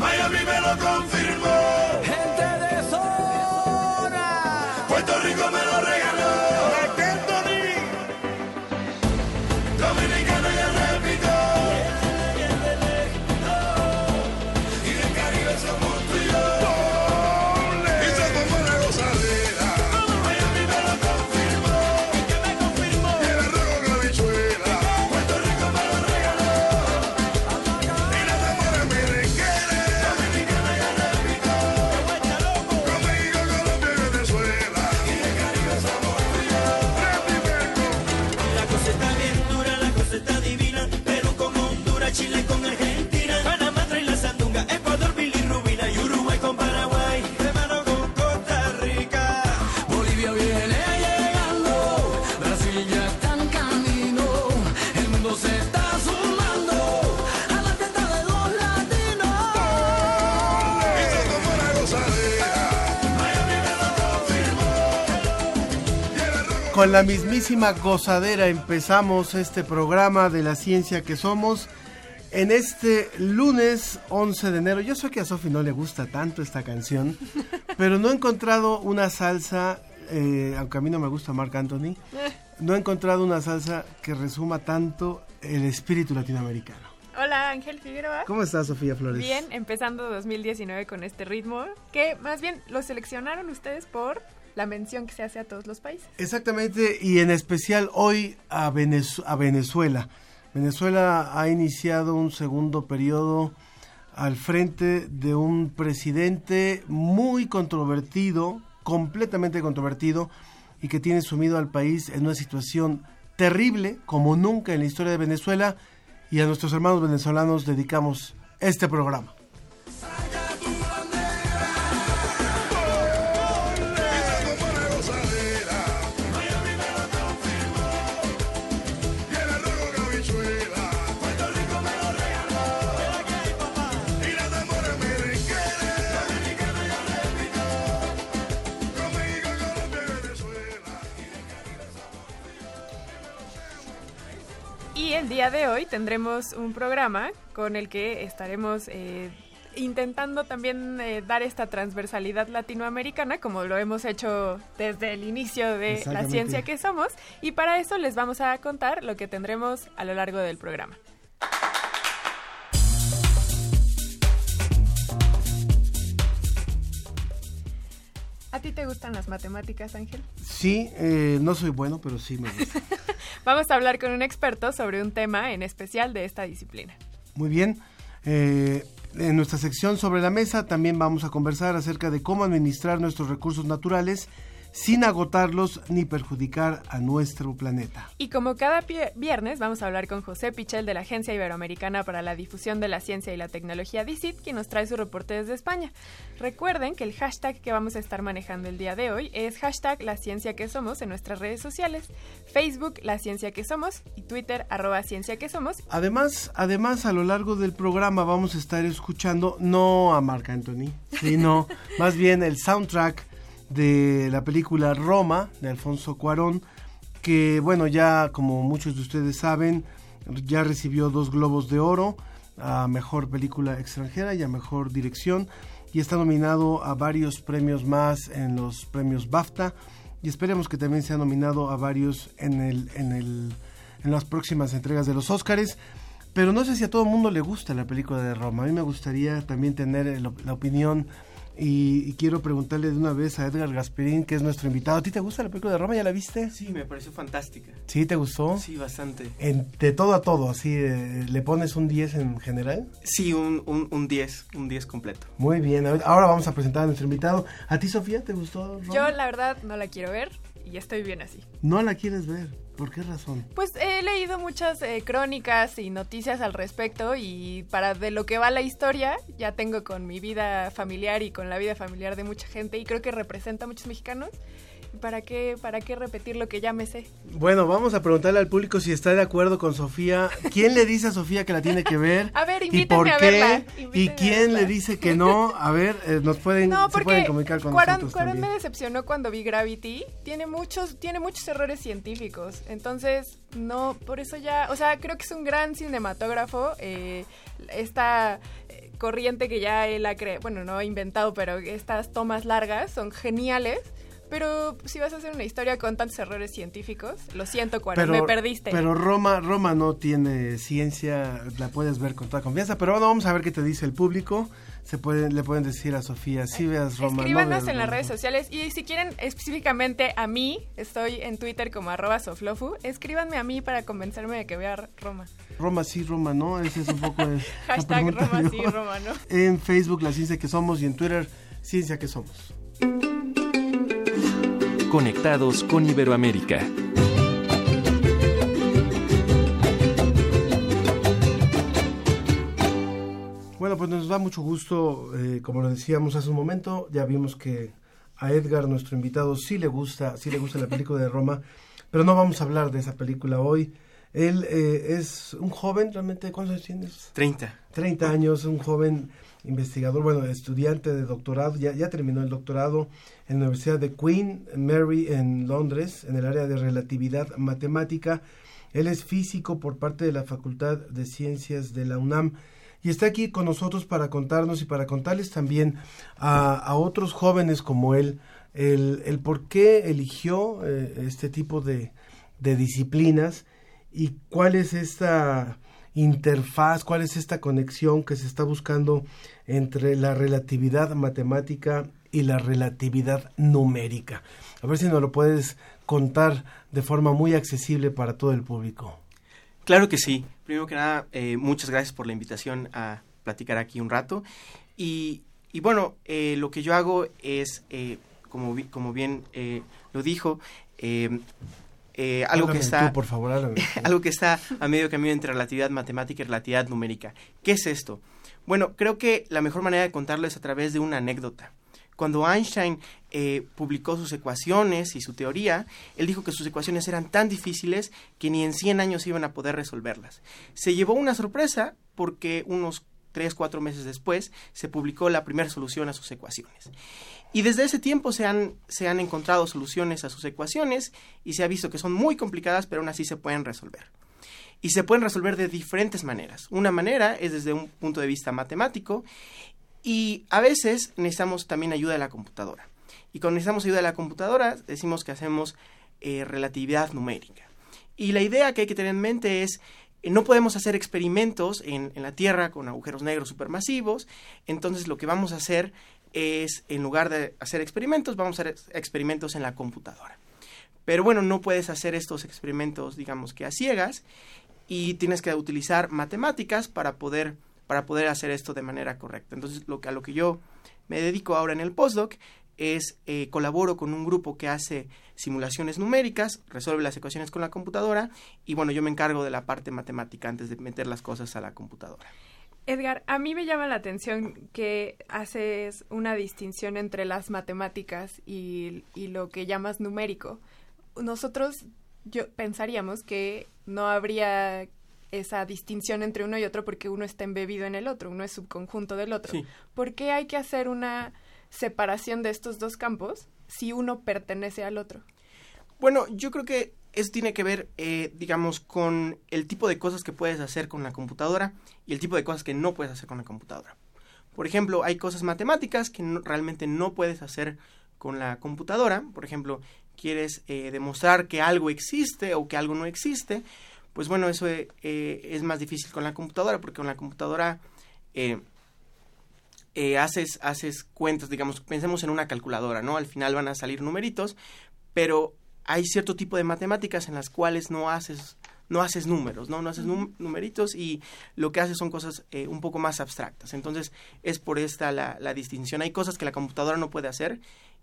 Miami me lo confirmó. Con la mismísima gozadera empezamos este programa de la ciencia que somos en este lunes 11 de enero. Yo sé que a Sofi no le gusta tanto esta canción, pero no he encontrado una salsa, eh, aunque a mí no me gusta Marc Anthony, no he encontrado una salsa que resuma tanto el espíritu latinoamericano. Hola Ángel Figueroa. ¿Cómo estás, Sofía Flores? Bien, empezando 2019 con este ritmo, que más bien lo seleccionaron ustedes por la mención que se hace a todos los países. Exactamente, y en especial hoy a, Venez- a Venezuela. Venezuela ha iniciado un segundo periodo al frente de un presidente muy controvertido, completamente controvertido, y que tiene sumido al país en una situación terrible como nunca en la historia de Venezuela, y a nuestros hermanos venezolanos dedicamos este programa. El día de hoy tendremos un programa con el que estaremos eh, intentando también eh, dar esta transversalidad latinoamericana, como lo hemos hecho desde el inicio de la ciencia que somos. Y para eso les vamos a contar lo que tendremos a lo largo del programa. ¿A ti te gustan las matemáticas, Ángel? Sí, eh, no soy bueno, pero sí me gusta. Vamos a hablar con un experto sobre un tema en especial de esta disciplina. Muy bien. Eh, en nuestra sección sobre la mesa también vamos a conversar acerca de cómo administrar nuestros recursos naturales sin agotarlos ni perjudicar a nuestro planeta. Y como cada viernes vamos a hablar con José Pichel de la Agencia Iberoamericana para la Difusión de la Ciencia y la Tecnología DICIT, quien nos trae su reporte desde España. Recuerden que el hashtag que vamos a estar manejando el día de hoy es hashtag la ciencia que somos en nuestras redes sociales, Facebook la ciencia que somos y Twitter arroba ciencia que somos. Además, además a lo largo del programa vamos a estar escuchando no a Marc Anthony, sino más bien el soundtrack de la película Roma de Alfonso Cuarón, que bueno, ya como muchos de ustedes saben, ya recibió dos globos de oro a mejor película extranjera y a mejor dirección y está nominado a varios premios más en los premios BAFTA y esperemos que también sea nominado a varios en el en el en las próximas entregas de los Óscares. Pero no sé si a todo el mundo le gusta la película de Roma. A mí me gustaría también tener la opinión y, y quiero preguntarle de una vez a Edgar Gasperín, que es nuestro invitado. ¿A ti te gusta la película de Roma? ¿Ya la viste? Sí, me pareció fantástica. ¿Sí te gustó? Sí, bastante. En- de todo a todo, así, eh, ¿le pones un 10 en general? Sí, un, un, un 10, un 10 completo. Muy bien, a ver, ahora vamos a presentar a nuestro invitado. ¿A ti, Sofía, te gustó Roma? Yo la verdad no la quiero ver, y estoy bien así. No la quieres ver. ¿Por qué razón? Pues he leído muchas eh, crónicas y noticias al respecto y para de lo que va la historia ya tengo con mi vida familiar y con la vida familiar de mucha gente y creo que representa a muchos mexicanos. ¿Y ¿Para qué, ¿Para qué repetir lo que ya me sé? Bueno, vamos a preguntarle al público si está de acuerdo con Sofía. ¿Quién le dice a Sofía que la tiene que ver? A ver, ¿Y invítenme por a qué? verla, ¿Y a quién le dice que no? A ver, eh, nos pueden, No, se porque pueden comunicar con Cuarón, nosotros Cuarón me también. decepcionó cuando vi Gravity. Tiene muchos, tiene muchos errores científicos. Entonces, no, por eso ya, o sea, creo que es un gran cinematógrafo. eh, esta eh, corriente que ya él ha creado, bueno, no ha inventado, pero estas tomas largas son geniales. Pero si vas a hacer una historia con tantos errores científicos, lo siento, Cuarón, me perdiste. Pero Roma, Roma no tiene ciencia, la puedes ver con toda confianza. Pero bueno, vamos a ver qué te dice el público. Se pueden, le pueden decir a Sofía, si veas Roma. no Escríbanos veas en las redes sociales y si quieren específicamente a mí, estoy en Twitter como arroba soflofu, escríbanme a mí para convencerme de que vea Roma. Roma sí, Roma no, ese es un poco el, Hashtag Roma sí. Roma no. En Facebook, La Ciencia que Somos, y en Twitter, Ciencia que Somos. Conectados con Iberoamérica. Bueno, pues nos da mucho gusto, eh, como lo decíamos hace un momento, ya vimos que a Edgar, nuestro invitado, sí le gusta, sí le gusta la película de Roma, pero no vamos a hablar de esa película hoy. Él eh, es un joven, realmente, ¿cuántos años tienes? 30. 30 años, un joven investigador, bueno, estudiante de doctorado, ya, ya terminó el doctorado en la Universidad de Queen Mary en Londres, en el área de relatividad matemática. Él es físico por parte de la Facultad de Ciencias de la UNAM y está aquí con nosotros para contarnos y para contarles también a, otros jóvenes como él el, el por qué eligió eh, este tipo de, de disciplinas y cuál es esta interfaz, cuál es esta conexión que se está buscando entre la relatividad matemática y la relatividad numérica. A ver si nos lo puedes contar de forma muy accesible para todo el público. Claro que sí. Primero que nada, eh, muchas gracias por la invitación a platicar aquí un rato. Y, y bueno, eh, lo que yo hago es, eh, como, como bien eh, lo dijo, eh, eh, algo que está... tú, por favor, algo que está a medio camino entre relatividad matemática y relatividad numérica. ¿Qué es esto? Bueno, creo que la mejor manera de contarlo es a través de una anécdota. Cuando Einstein eh, publicó sus ecuaciones y su teoría, él dijo que sus ecuaciones eran tan difíciles que ni en 100 años iban a poder resolverlas. Se llevó una sorpresa porque unos 3, 4 meses después se publicó la primera solución a sus ecuaciones. Y desde ese tiempo se han, se han encontrado soluciones a sus ecuaciones y se ha visto que son muy complicadas, pero aún así se pueden resolver. Y se pueden resolver de diferentes maneras. Una manera es desde un punto de vista matemático y a veces necesitamos también ayuda de la computadora. Y cuando necesitamos ayuda de la computadora, decimos que hacemos eh, relatividad numérica. Y la idea que hay que tener en mente es, eh, no podemos hacer experimentos en, en la Tierra con agujeros negros supermasivos, entonces lo que vamos a hacer es, en lugar de hacer experimentos, vamos a hacer experimentos en la computadora. Pero bueno, no puedes hacer estos experimentos, digamos que a ciegas, y tienes que utilizar matemáticas para poder, para poder hacer esto de manera correcta. Entonces, lo que, a lo que yo me dedico ahora en el postdoc es eh, colaboro con un grupo que hace simulaciones numéricas, resuelve las ecuaciones con la computadora y bueno, yo me encargo de la parte matemática antes de meter las cosas a la computadora. Edgar, a mí me llama la atención que haces una distinción entre las matemáticas y, y lo que llamas numérico. Nosotros yo pensaríamos que no habría esa distinción entre uno y otro porque uno está embebido en el otro, uno es subconjunto del otro. Sí. ¿Por qué hay que hacer una separación de estos dos campos si uno pertenece al otro? Bueno, yo creo que eso tiene que ver, eh, digamos, con el tipo de cosas que puedes hacer con la computadora y el tipo de cosas que no puedes hacer con la computadora. Por ejemplo, hay cosas matemáticas que no- realmente no puedes hacer con la computadora. Por ejemplo, quieres eh, demostrar que algo existe o que algo no existe. Pues bueno, eso eh, eh, es más difícil con la computadora porque con la computadora eh, eh, haces, haces cuentas, digamos, pensemos en una calculadora, ¿no? Al final van a salir numeritos, pero hay cierto tipo de matemáticas en las cuales no haces no haces números, ¿no? No haces num- numeritos y lo que haces son cosas eh, un poco más abstractas. Entonces, es por esta la, la distinción. Hay cosas que la computadora no puede hacer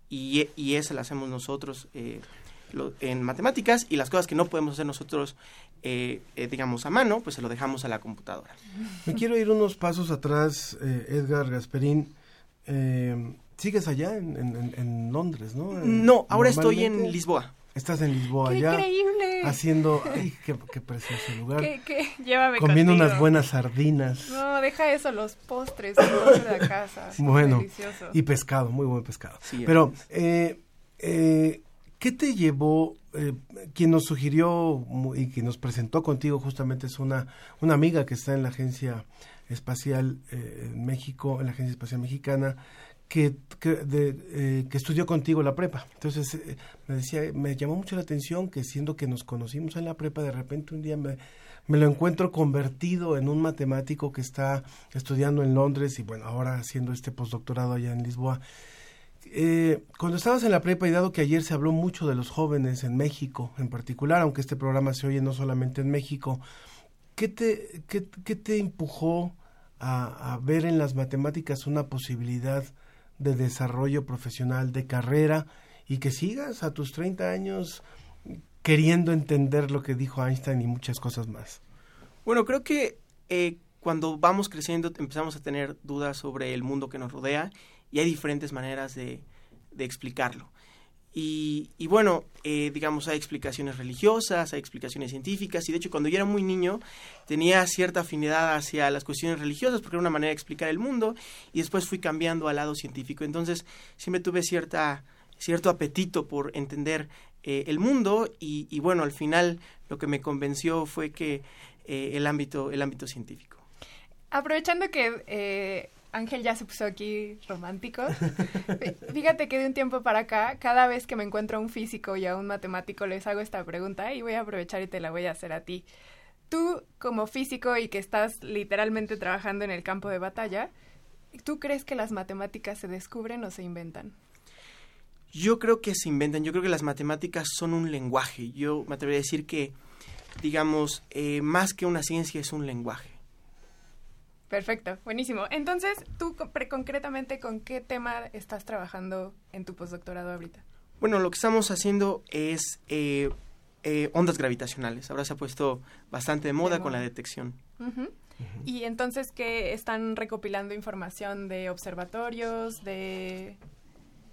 y, y esa la hacemos nosotros. eh, lo- en matemáticas y las cosas que no podemos hacer nosotros, eh, eh, digamos, a mano, pues se lo dejamos a la computadora. Me quiero ir unos pasos atrás, eh, Edgar Gasperín. Eh, ¿Sigues allá en, en- en- en Londres, no? No, ahora estoy en Lisboa. Estás en Lisboa ¡Qué ya. increíble! Haciendo. ¡Ay, qué, qué precioso lugar! ¿Qué, qué? Llévame Comiendo contigo. unas buenas sardinas. No, deja eso, los postres, el postre de la casa. Bueno, Delicioso. y pescado, muy buen pescado. Sí, Pero, eh, eh, ¿qué te llevó? eh, quien nos sugirió y quien nos presentó contigo justamente es una, una amiga que está en la Agencia Espacial eh, en México, en la Agencia Espacial Mexicana, que, que, eh, que estudió contigo la prepa. Entonces, eh, me decía, me llamó mucho la atención que siendo que nos conocimos en la prepa, de repente un día me, me lo encuentro convertido en un matemático que está estudiando en Londres y bueno, ahora haciendo este postdoctorado allá en Lisboa. Eh, cuando estabas en la prepa y dado que ayer se habló mucho de los jóvenes en México en particular, aunque este programa se oye no solamente en México, ¿qué te, qué, te empujó a, a ver en las matemáticas una posibilidad de desarrollo profesional, de carrera y que sigas a tus 30 años queriendo entender lo que dijo Einstein y muchas cosas más? Bueno, creo que eh, cuando vamos creciendo empezamos a tener dudas sobre el mundo que nos rodea y hay diferentes maneras de, de explicarlo. Y, y bueno, eh, digamos, hay explicaciones religiosas, hay explicaciones científicas, y de hecho cuando yo era muy niño tenía cierta afinidad hacia las cuestiones religiosas porque era una manera de explicar el mundo, y después fui cambiando al lado científico. Entonces siempre tuve cierta, cierto apetito por entender eh, el mundo, y, y bueno, al final lo que me convenció fue que eh, el, ámbito, el ámbito científico. Aprovechando que Ángel ya se puso aquí romántico, fíjate que de un tiempo para acá, cada vez que me encuentro a un físico y a un matemático les hago esta pregunta y voy a aprovechar y te la voy a hacer a ti. Tú, como físico y que estás literalmente trabajando en el campo de batalla, ¿tú crees que las matemáticas se descubren o se inventan? Yo creo que se inventan, yo creo que las matemáticas son un lenguaje. Yo me atrevería a decir que, digamos, eh, más que una ciencia es un lenguaje. Perfecto, buenísimo. Entonces, tú concretamente, ¿con qué tema estás trabajando en tu postdoctorado ahorita? Bueno, lo que estamos haciendo es eh, eh, ondas gravitacionales. Ahora se ha puesto bastante de moda De con la detección. Y entonces, ¿qué están recopilando información de observatorios, de...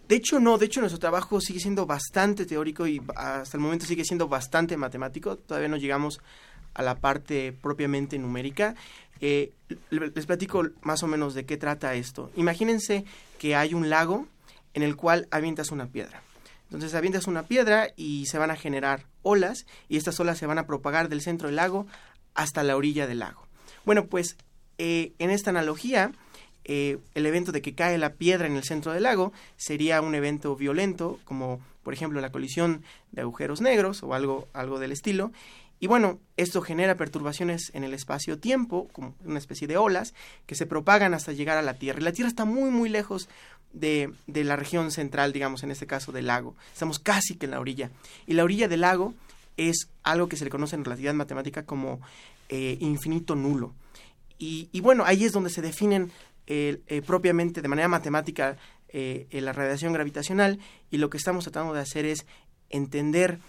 De hecho, no, de hecho nuestro trabajo sigue siendo bastante teórico y hasta el momento sigue siendo bastante matemático. Todavía no llegamos a la parte propiamente numérica. Le- les platico más o menos de qué trata esto. Imagínense que hay un lago en el cual avientas una piedra. Entonces avientas una piedra y se van a generar olas y estas olas se van a propagar del centro del lago hasta la orilla del lago. Bueno, pues eh, en esta analogía, eh, el evento de que cae la piedra en el centro del lago sería un evento violento, como por ejemplo la colisión de agujeros negros o algo, algo del estilo. Y bueno, esto genera perturbaciones en el espacio-tiempo, como una especie de olas, que se propagan hasta llegar a la Tierra. Y la Tierra está muy, muy lejos de, de la región central, digamos, en este caso del lago. Estamos casi que en la orilla. Y la orilla del lago es algo que se le conoce en relatividad matemática como eh, infinito nulo. Y, y bueno, ahí es donde se definen eh, eh, propiamente de manera matemática la radiación gravitacional y lo que estamos tratando de hacer es entender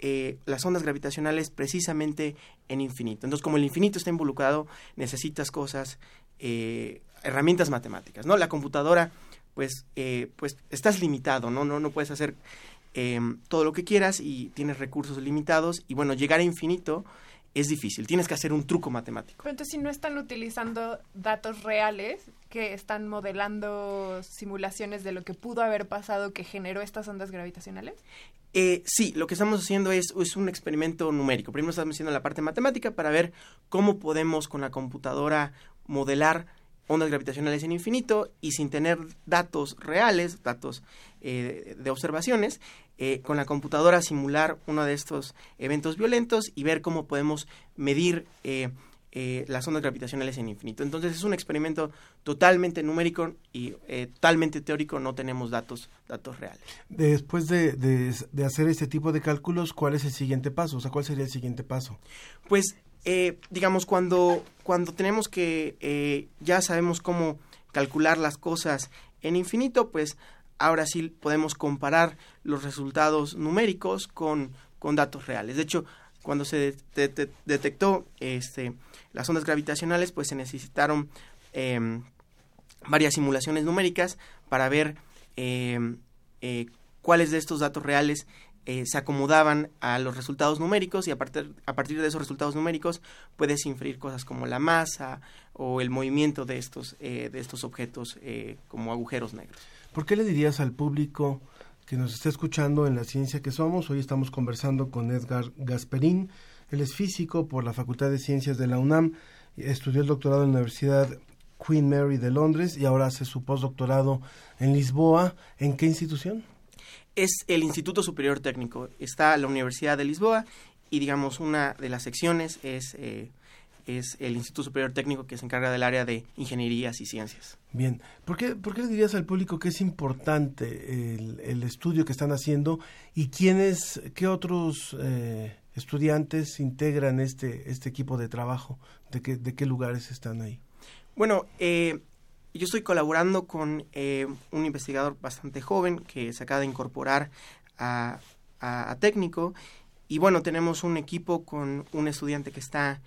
eh, las ondas gravitacionales precisamente en infinito. Entonces, como el infinito está involucrado, necesitas cosas, eh, herramientas matemáticas, ¿no? La computadora, pues, eh, pues estás limitado, ¿no? No, no puedes hacer eh, todo lo que quieras y tienes recursos limitados y bueno, llegar a infinito es difícil, tienes que hacer un truco matemático. Pero entonces, si no están utilizando datos reales, que están modelando simulaciones de lo que pudo haber pasado que generó estas ondas gravitacionales. Eh, sí, lo que estamos haciendo es, un experimento numérico. Primero estamos haciendo la parte matemática para ver cómo podemos con la computadora modelar ondas gravitacionales en infinito y sin tener datos reales, datos eh, de observaciones, eh, con la computadora simular uno de estos eventos violentos y ver cómo podemos medir eh, las ondas gravitacionales en infinito. Entonces es un experimento totalmente numérico y eh, totalmente teórico, no tenemos datos, datos reales. Después de, de, de hacer este tipo de cálculos, ¿cuál es el siguiente paso? O sea, ¿cuál sería el siguiente paso? Pues, eh, digamos, cuando, cuando tenemos que, eh, ya sabemos cómo calcular las cosas en infinito, pues ahora sí podemos comparar los resultados numéricos con, con datos reales. De hecho, cuando se de- de- de- detectó este, las ondas gravitacionales, pues se necesitaron em, varias simulaciones numéricas para ver em, eh, cuáles de estos datos reales eh, se acomodaban a los resultados numéricos y a partir, a partir de esos resultados numéricos puedes inferir cosas como la masa o el movimiento de estos, eh, de estos objetos eh, como agujeros negros. ¿Por qué le dirías al público que nos está escuchando en la ciencia que somos? Hoy estamos conversando con Edgar Gasperín. Él es físico por la Facultad de Ciencias de la UNAM. Estudió el doctorado en la Universidad Queen Mary de Londres y ahora hace su postdoctorado en Lisboa. ¿En qué institución? es el Instituto Superior Técnico. Está la Universidad de Lisboa y, digamos, una de las secciones es, eh, es el Instituto Superior Técnico que se encarga del área de ingenierías y ciencias. Bien, ¿por qué, por qué le dirías al público que es importante el, el estudio que están haciendo y quiénes, qué otros eh, estudiantes integran este, este equipo de trabajo? ¿De qué, ¿De qué lugares están ahí? Bueno, eh, yo estoy colaborando con eh, un investigador bastante joven que se acaba de incorporar a, técnico y bueno, tenemos un equipo con un estudiante que está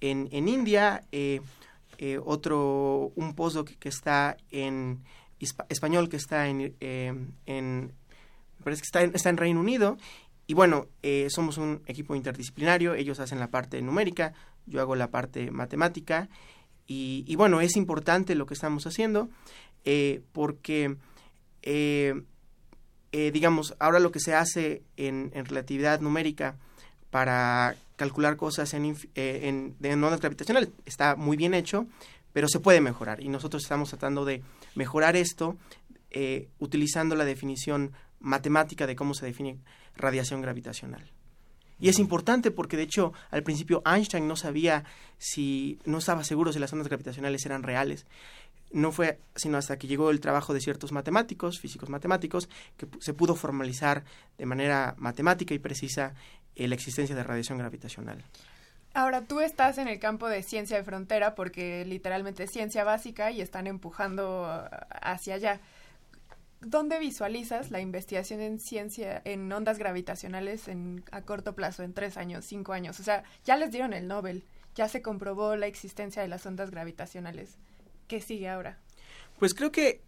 en, en India, eh, eh, otro, un postdoc que está en español que está en, eh, en parece que está está en Reino Unido y bueno, eh, somos un equipo interdisciplinario, ellos hacen la parte numérica, yo hago la parte matemática y, bueno, es importante lo que estamos haciendo eh, porque, eh, digamos, ahora lo que se hace en, en relatividad numérica para calcular cosas en, en, de ondas gravitacionales está muy bien hecho, pero se puede mejorar. Y nosotros estamos tratando de mejorar esto utilizando la definición matemática de cómo se define radiación gravitacional. Y es importante porque de hecho al principio Einstein no sabía si, no estaba seguro si las ondas gravitacionales eran reales. No fue sino hasta que llegó el trabajo de ciertos matemáticos, físicos matemáticos, que se pudo formalizar de manera matemática y precisa eh, la existencia de radiación gravitacional. Ahora, tú estás en el campo de ciencia de frontera porque literalmente es ciencia básica y están empujando uh, hacia allá. ¿Dónde visualizas la investigación en ciencia, en ondas gravitacionales en, a corto plazo, en tres años, cinco años? O sea, ya les dieron el Nobel, ya se comprobó la existencia de las ondas gravitacionales. ¿Qué sigue ahora? Pues creo que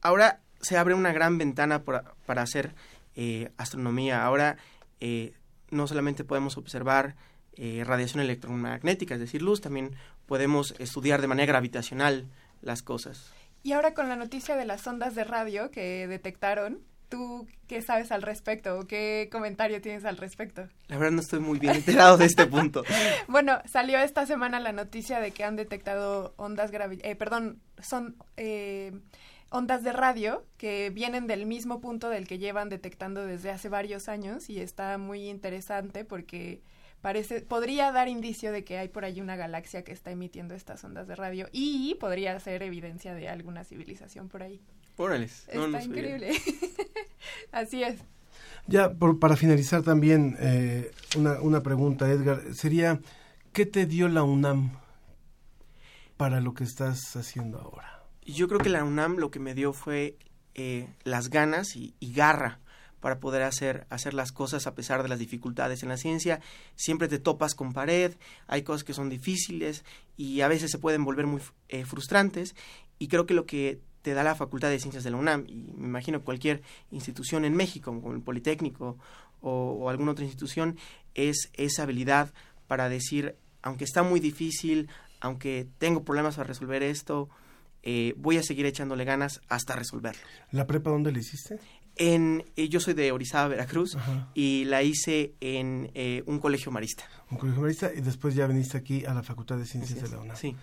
ahora se abre una gran ventana para, hacer eh, astronomía. Ahora eh, no solamente podemos observar eh, radiación electromagnética, es decir, luz, también podemos estudiar de manera gravitacional las cosas. Y ahora con la noticia de las ondas de radio que detectaron, ¿tú qué sabes al respecto o qué comentario tienes al respecto? La verdad no estoy muy bien enterado de este punto. Bueno, salió esta semana la noticia de que han detectado ondas gravi eh, perdón, son eh, ondas de radio que vienen del mismo punto del que llevan detectando desde hace varios años y está muy interesante porque parece podría dar indicio de que hay por ahí una galaxia que está emitiendo estas ondas de radio y podría ser evidencia de alguna civilización por ahí. Órales. no, no está increíble. Así es. Ya, por- para finalizar también, eh, una, una pregunta, Edgar, sería, ¿qué te dio la UNAM para lo que estás haciendo ahora? Yo creo que la UNAM lo que me dio fue eh, las ganas y, y garra para poder hacer, hacer las cosas a pesar de las dificultades. En la ciencia siempre te topas con pared, hay cosas que son difíciles y a veces se pueden volver muy eh, frustrantes y creo que lo que te da la Facultad de Ciencias de la UNAM y me imagino cualquier institución en México, como el Politécnico o, alguna otra institución, es esa habilidad para decir, aunque está muy difícil, aunque tengo problemas para resolver esto, eh, voy a seguir echándole ganas hasta resolverlo. ¿La prepa dónde la hiciste? En, eh, yo soy de Orizaba, Veracruz, Ajá. y la hice en eh, un colegio marista. Un colegio marista y después ya viniste aquí a la Facultad de Ciencias de la UNAM. Sí.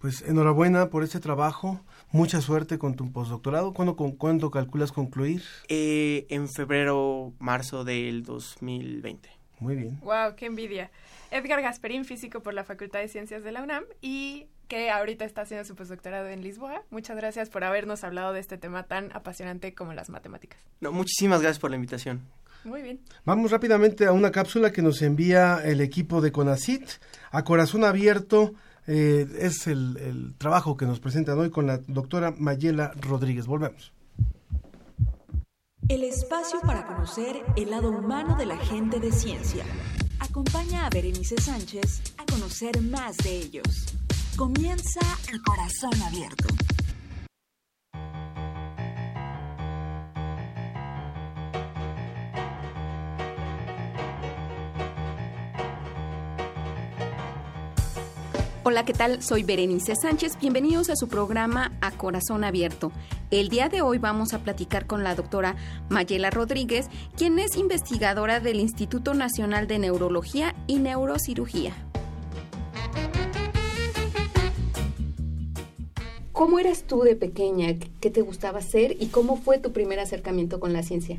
Pues enhorabuena por este trabajo, mucha suerte con tu postdoctorado. ¿Cuándo, con, ¿cuándo calculas concluir? Eh, en febrero, marzo del 2020. Muy bien. Wow, qué envidia. Edgar Gasperín, físico por la Facultad de Ciencias de la UNAM y que ahorita está haciendo su postdoctorado en Lisboa. Muchas gracias por habernos hablado de este tema tan apasionante como las matemáticas. No, muchísimas gracias por la invitación. Muy bien. Vamos rápidamente a una cápsula que nos envía el equipo de CONACIT a corazón abierto. eh, es el, el trabajo que nos presentan hoy con la doctora Mayela Rodríguez. Volvemos. El espacio para conocer el lado humano de la gente de ciencia. Acompaña a Berenice Sánchez a conocer más de ellos. Comienza el corazón abierto. Hola, ¿qué tal? Soy Berenice Sánchez. Bienvenidos a su programa A Corazón Abierto. El día de hoy vamos a platicar con la doctora Mayela Rodríguez, quien es investigadora del Instituto Nacional de Neurología y Neurocirugía. ¿Cómo eras tú de pequeña? ¿Qué te gustaba hacer? ¿Y cómo fue tu primer acercamiento con la ciencia?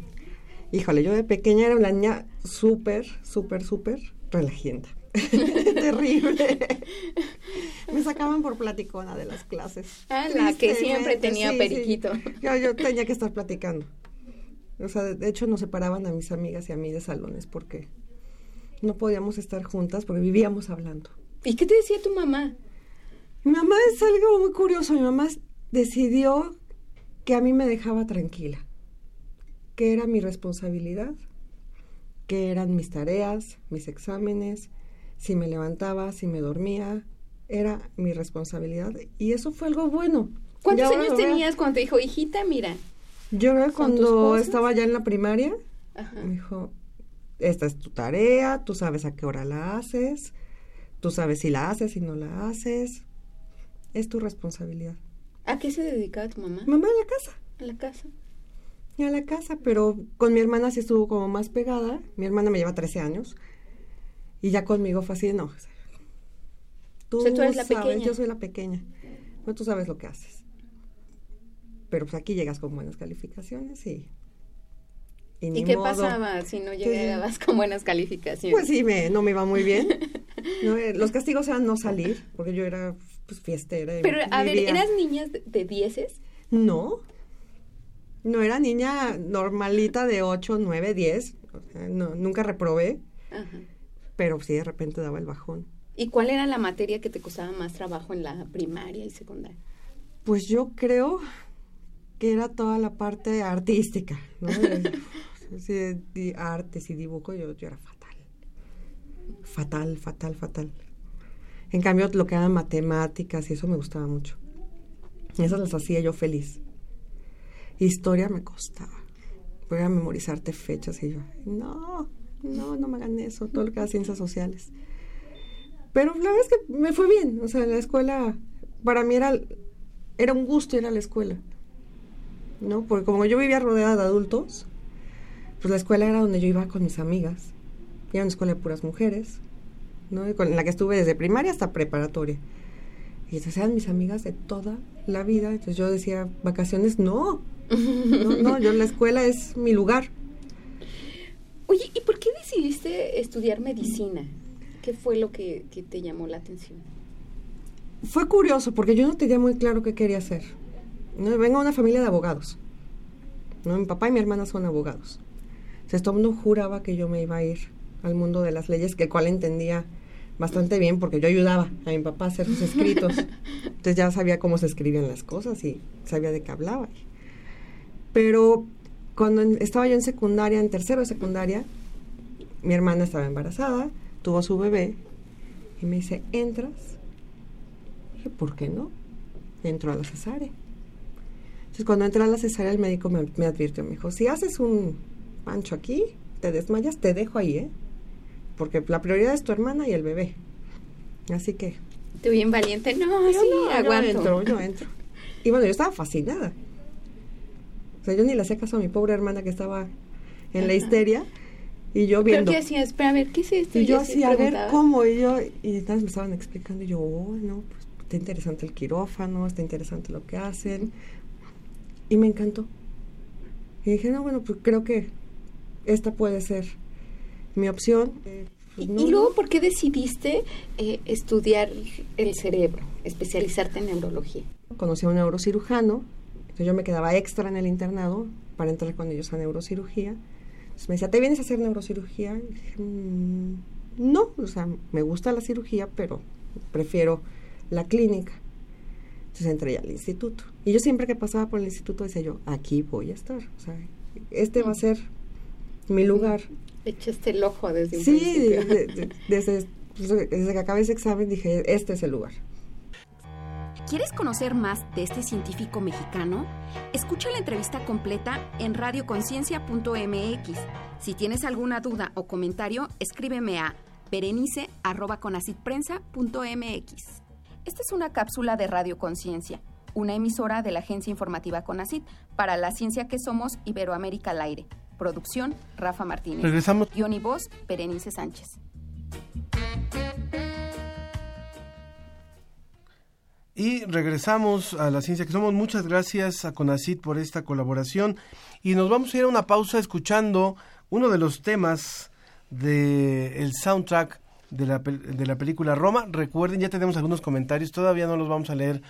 Híjole, yo de pequeña era una niña súper, súper, súper relajienta. Terrible. Me sacaban por platicona de las clases. Ah, la que siempre tenía sí, periquito. sí. Yo, yo tenía que estar platicando. O sea, de- de hecho nos separaban a mis amigas y a mí de salones porque no podíamos estar juntas porque vivíamos hablando. ¿Y qué te decía tu mamá? Mi mamá es algo muy curioso. Mi mamá decidió que a mí me dejaba tranquila, que era mi responsabilidad, que eran mis tareas, mis exámenes, si me levantaba, si me dormía, era mi responsabilidad y eso fue algo bueno. ¿Cuántos años tenías cuando te dijo, hijita, mira? Yo creo cuando estaba ya en la primaria, Ajá. me dijo, esta es tu tarea, tú sabes a qué hora la haces, tú sabes si la haces, si no la haces, es tu responsabilidad. ¿A qué se dedicaba tu mamá? Mamá en la casa. En la casa. Y a la casa, pero con mi hermana sí estuvo como más pegada. Mi hermana me lleva 13 años. Y ya conmigo fue así, no. o sea, Tú, O sea, tú eres la sabes, pequeña. yo soy la pequeña. No, tú sabes lo que haces. Pero pues aquí llegas con buenas calificaciones y... ¿Y, qué modo. pasaba si no llegabas con buenas calificaciones? Pues sí, me, no me iba muy bien. No, eh, los castigos eran no salir, porque yo era pues, fiestera. Pero, a ver, ¿eras niñas de, dieces? No. No era niña normalita de 8, 9, 10. O sea, no, nunca reprobé, Ajá. pero sí de repente daba el bajón. ¿Y cuál era la materia que te costaba más trabajo en la primaria y secundaria? Pues yo creo que era toda la parte artística, ¿no? Sí, artes y dibujo, yo, yo era fatal. Fatal, fatal, fatal. En cambio, lo que eran matemáticas y eso me gustaba mucho. Esas las hacía yo feliz. Historia me costaba. Voy a memorizarte fechas y yo, no, no, no me hagan eso, todo lo que era ciencias sociales. Pero la verdad es que me fue bien. O sea, la escuela, para mí era, era un gusto ir a la escuela. ¿No? Porque como yo vivía rodeada de adultos, pues la escuela era donde yo iba con mis amigas. Era una escuela de puras mujeres, ¿no? Y con la que estuve desde primaria hasta preparatoria. Y entonces eran mis amigas de toda la vida. Entonces yo decía, vacaciones, no. No, no, yo la escuela es mi lugar. Oye, ¿y por qué decidiste estudiar medicina? ¿Qué fue lo que, que te llamó la atención? Fue curioso porque yo no tenía muy claro qué quería hacer. ¿no? Vengo de una familia de abogados. ¿no? Mi papá y mi hermana son abogados. Entonces todo el mundo juraba que yo me iba a ir al mundo de las leyes, que el cual entendía bastante bien porque yo ayudaba a mi papá a hacer sus escritos. Entonces ya sabía cómo se escribían las cosas y sabía de qué hablaba. Pero cuando estaba yo en secundaria, en tercero de secundaria, mi hermana estaba embarazada, tuvo su bebé y me dice, ¿entras? Dije, ¿por qué no? Entro a la cesárea. Entonces, cuando entré a la cesárea, el médico me, me advirtió, me dijo, si haces un pancho aquí, te desmayas, te dejo ahí, ¿eh? Porque la prioridad es tu hermana y el bebé. Así que... Tú bien valiente, no, yo sí, no, aguanto. Yo entro, yo entro. Y bueno, yo estaba fascinada. O sea, yo ni le hacía caso a mi pobre hermana que estaba en la histeria y yo ¿Pero viendo. qué hacías? Pero a ver, ¿qué es esto? Y yo así a ver cómo, y yo, y entonces me estaban explicando, y yo, oh, no, pues está interesante el quirófano, está interesante lo que hacen, y me encantó. Y dije, no, bueno, pues creo que esta puede ser mi opción. Eh, pues, ¿Y, no, y luego por qué decidiste eh, estudiar el cerebro, especializarte en neurología? Conocí a un neurocirujano, entonces yo me quedaba extra en el internado para entrar con ellos a neurocirugía. Entonces me decía, ¿te vienes a hacer neurocirugía? Y dije, "Mm, no, o sea, me gusta la cirugía, pero prefiero la clínica. Entonces entré al instituto. Y yo siempre que pasaba por el instituto decía yo, aquí voy a estar. O sea, este va a ser mi lugar. Echaste el ojo desde un Sí, principio. de- de- desde, pues, desde que acabé ese examen dije, este es el lugar. ¿Quieres conocer más de este científico mexicano? Escucha la entrevista completa en radioconciencia.mx. Si tienes alguna duda o comentario, escríbeme a berenice.conacitprensa.mx. Esta es una cápsula de Radio Conciencia, una emisora de la Agencia Informativa Conacit para la ciencia que somos Iberoamérica al aire. Producción, Rafa Martínez. Regresamos. Guión y voz, Berenice Sánchez. Y regresamos a la ciencia que somos. Muchas gracias a Conacit por esta colaboración. Y nos vamos a ir a una pausa escuchando uno de los temas del soundtrack de la, de la película Roma. Recuerden, ya tenemos algunos comentarios, todavía no los vamos a leer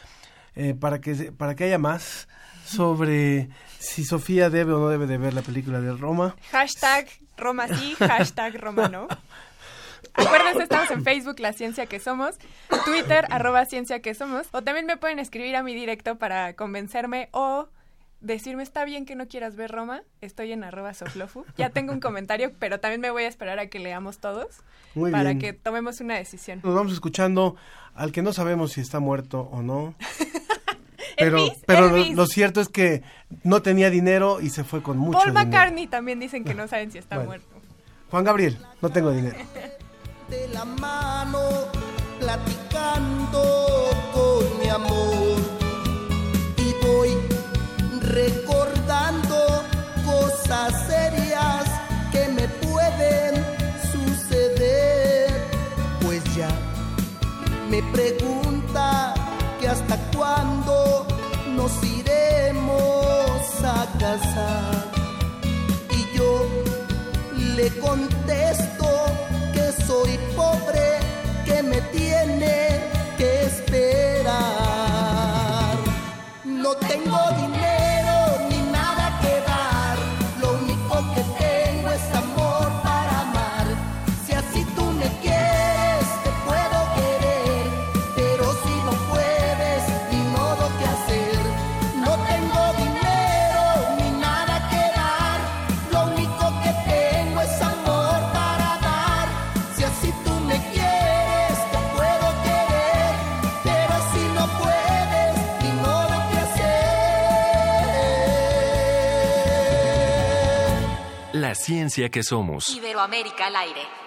eh, para, que, para que haya más sobre si Sofía debe o no debe de ver la película de Roma. Hashtag Roma sí, hashtag Roma no. Acuérdense, estamos en Facebook, La Ciencia que Somos, Twitter, arroba Ciencia que Somos, o también me pueden escribir a mi directo para convencerme o decirme, está bien que no quieras ver Roma, estoy en arroba Soflofu. Ya tengo un comentario, pero también me voy a esperar a que leamos todos Muy para bien. que tomemos una decisión. Nos vamos escuchando al que no sabemos si está muerto o no. Pero, Elvis, pero lo, Elvis. lo cierto es que no tenía dinero y se fue con mucho Paul dinero. McCartney también dicen que no saben si está Bueno. muerto. Juan Gabriel, no tengo dinero. de la mano, platicando con mi amor. Y voy recordando cosas serias que me pueden suceder. Pues ya me pregunta ciencia que somos. Iberoamérica al aire.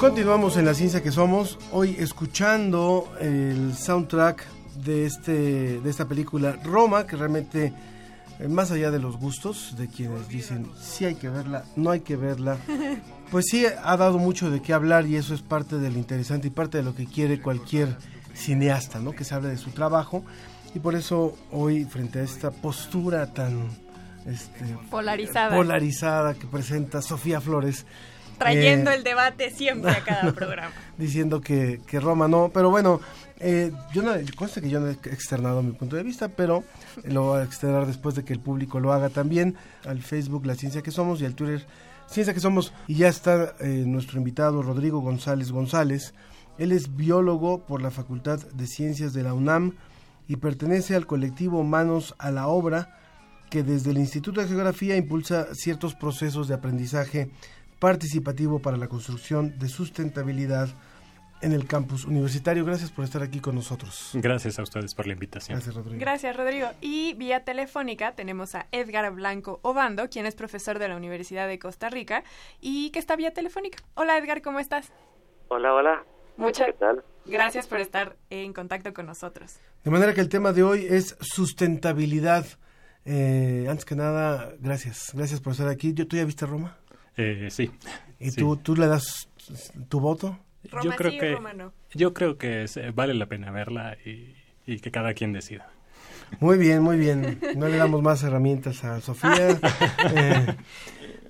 Continuamos en la ciencia que somos, hoy escuchando el soundtrack de, este, de esta película Roma, que realmente, eh, más allá de los gustos de quienes dicen sí hay que verla, no hay que verla, pues sí ha dado mucho de qué hablar y eso es parte de lo interesante y parte de lo que quiere cualquier cineasta, ¿no? Que se hable de su trabajo y por eso hoy frente a esta postura tan este, Polarizada. polarizada que presenta Sofía Flores, Trayendo eh, el debate siempre a cada programa. diciendo que, que Roma no, pero bueno, eh, yo no, consta que yo no he externado mi punto de vista, pero lo voy a externar después de que el público lo haga también al Facebook La Ciencia que Somos y al Twitter Ciencia que Somos. Y ya está eh, nuestro invitado Rodrigo González González. Él es biólogo por la Facultad de Ciencias de la UNAM y pertenece al colectivo Manos a la Obra, que desde el Instituto de Geografía impulsa ciertos procesos de aprendizaje participativo para la construcción de sustentabilidad en el campus universitario. Gracias por estar aquí con nosotros. Gracias a ustedes por la invitación. Gracias, Rodrigo. Gracias, Rodrigo. Y vía telefónica tenemos a Edgar Blanco Obando, quien es profesor de la Universidad de Costa Rica y que está vía telefónica. Hola, Edgar, ¿cómo estás? Hola, hola. Muchas ¿Qué tal? gracias por estar en contacto con nosotros. De manera que el tema de hoy es sustentabilidad. Eh, antes que nada, gracias. Gracias por estar aquí. ¿Yo, ¿Tú ya viste Roma? Eh, sí. ¿Y sí. tú, tú le das tu voto? yo creo que yo creo que es- vale la pena verla y, y que cada quien decida. Muy bien, muy bien. No le damos más herramientas a Sofía. Eh,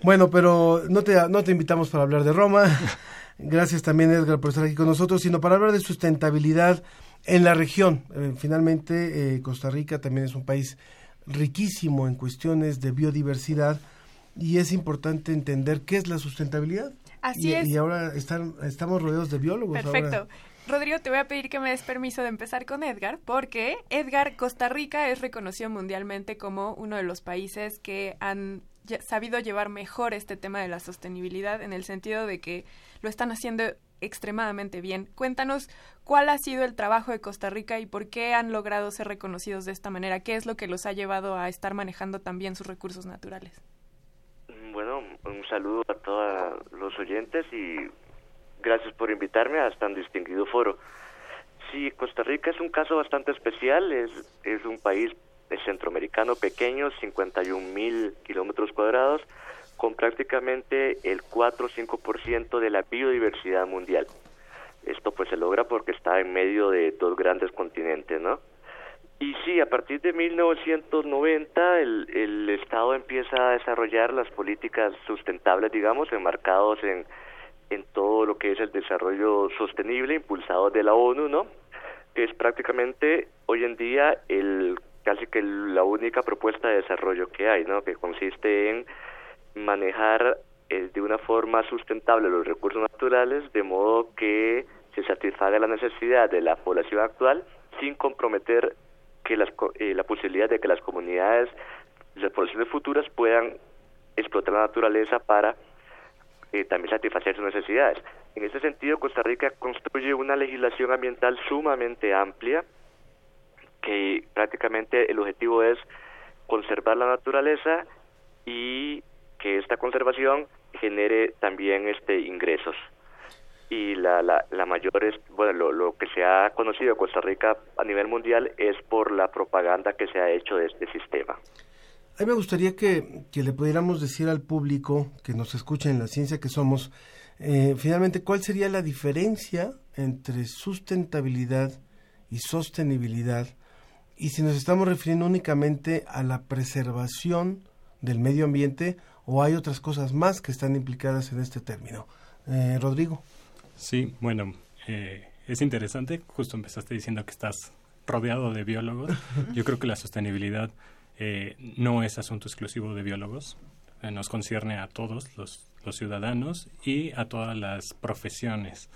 bueno, pero no te, no te invitamos para hablar de Roma. Gracias también, Edgar, por estar aquí con nosotros, sino para hablar de sustentabilidad en la región. Eh, finalmente, eh, Costa Rica también es un país riquísimo en cuestiones de biodiversidad y es importante entender qué es la sustentabilidad. Así y, es. y ahora están, estamos rodeados de biólogos. Perfecto. ahora. Rodrigo, te voy a pedir que me des permiso de empezar con Edgar, porque Edgar, Costa Rica es reconocido mundialmente como uno de los países que han sabido llevar mejor este tema de la sostenibilidad en el sentido de que lo están haciendo extremadamente bien. Cuéntanos cuál ha sido el trabajo de Costa Rica y por qué han logrado ser reconocidos de esta manera. ¿Qué es lo que los ha llevado a estar manejando también sus recursos naturales? Bueno, un saludo a todos los oyentes y gracias por invitarme a tan distinguido foro. Sí, Costa Rica es un caso bastante especial, es, es un país centroamericano pequeño, 51 mil kilómetros cuadrados, con prácticamente el 4 o 5% de la biodiversidad mundial. Esto pues se logra porque está en medio de dos grandes continentes, ¿no? Y sí, a partir de 1990 el, el Estado empieza a desarrollar las políticas sustentables, digamos, enmarcados en, en todo lo que es el desarrollo sostenible impulsado de la ONU, ¿no? Que es prácticamente hoy en día el casi que la única propuesta de desarrollo que hay, ¿no? Que consiste en manejar eh, de una forma sustentable los recursos naturales de modo que se satisfaga la necesidad de la población actual sin comprometer que las, eh, la posibilidad de que las comunidades, las poblaciones futuras puedan explotar la naturaleza para eh, también satisfacer sus necesidades. En ese sentido, Costa Rica construye una legislación ambiental sumamente amplia que prácticamente el objetivo es conservar la naturaleza y que esta conservación genere también este ingresos y la, la, la mayor es, bueno, lo, lo que se ha conocido Costa Rica a nivel mundial es por la propaganda que se ha hecho de este sistema. A mí me gustaría que, que le pudiéramos decir al público que nos escucha en la ciencia que somos, eh, finalmente, cuál sería la diferencia entre sustentabilidad y sostenibilidad y si nos estamos refiriendo únicamente a la preservación del medio ambiente o hay otras cosas más que están implicadas en este término. Eh, Rodrigo. Sí, bueno, eh, es interesante. Justo empezaste diciendo que estás rodeado de biólogos. Yo creo que la sostenibilidad eh, no es asunto exclusivo de biólogos. Eh, nos concierne a todos los, los ciudadanos y a todas las profesiones.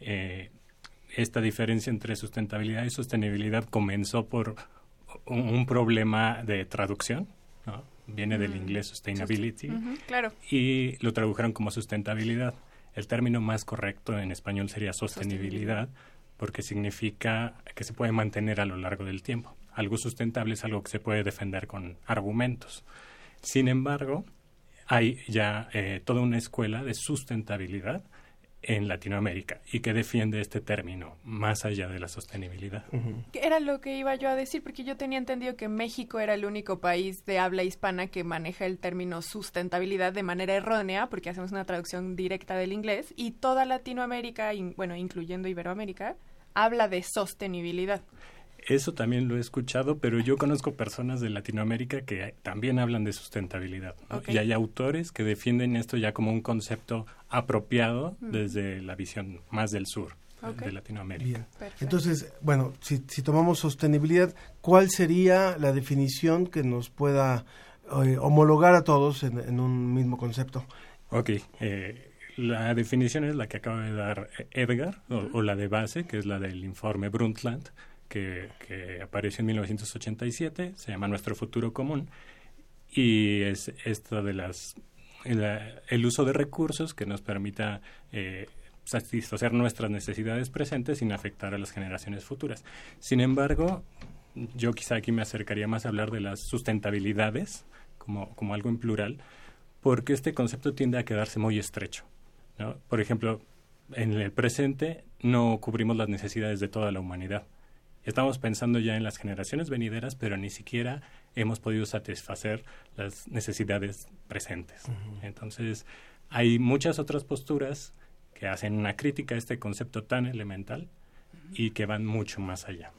Eh, esta diferencia entre sustentabilidad y sostenibilidad comenzó por un, un problema de traducción. ¿no? Viene del Mm. inglés sustainability claro. y lo tradujeron como sustentabilidad. El término más correcto en español sería sostenibilidad, porque significa que se puede mantener a lo largo del tiempo. Algo sustentable es algo que se puede defender con argumentos. Sin embargo, hay ya eh, toda una escuela de sustentabilidad en Latinoamérica y que defiende este término más allá de la sostenibilidad. Era lo que iba yo a decir, porque yo tenía entendido que México era el único país de habla hispana que maneja el término sustentabilidad de manera errónea, porque hacemos una traducción directa del inglés, y toda Latinoamérica, in- bueno, incluyendo Iberoamérica, habla de sostenibilidad. Eso también lo he escuchado, pero yo conozco personas de Latinoamérica que también hablan de sustentabilidad. Y hay autores que defienden esto ya como un concepto apropiado desde la visión más del sur de Latinoamérica. Entonces, bueno, si, si tomamos sostenibilidad, ¿cuál sería la definición que nos pueda eh, homologar a todos en, en un mismo concepto? Ok, eh, la definición es la que acaba de dar eh, Edgar, o, o la de base, que es la del informe Brundtland, que, que apareció en 1987, se llama Nuestro Futuro Común, y es esto de las el, el uso de recursos que nos permita eh, satisfacer nuestras necesidades presentes sin afectar a las generaciones futuras. Sin embargo, yo quizá aquí me acercaría más a hablar de las sustentabilidades como, como algo en plural, porque este concepto tiende a quedarse muy estrecho. ¿no? Por ejemplo, en el presente no cubrimos las necesidades de toda la humanidad. Estamos pensando ya en las generaciones venideras, pero ni siquiera hemos podido satisfacer las necesidades presentes. Entonces, hay muchas otras posturas que hacen una crítica a este concepto tan elemental y que van mucho más allá.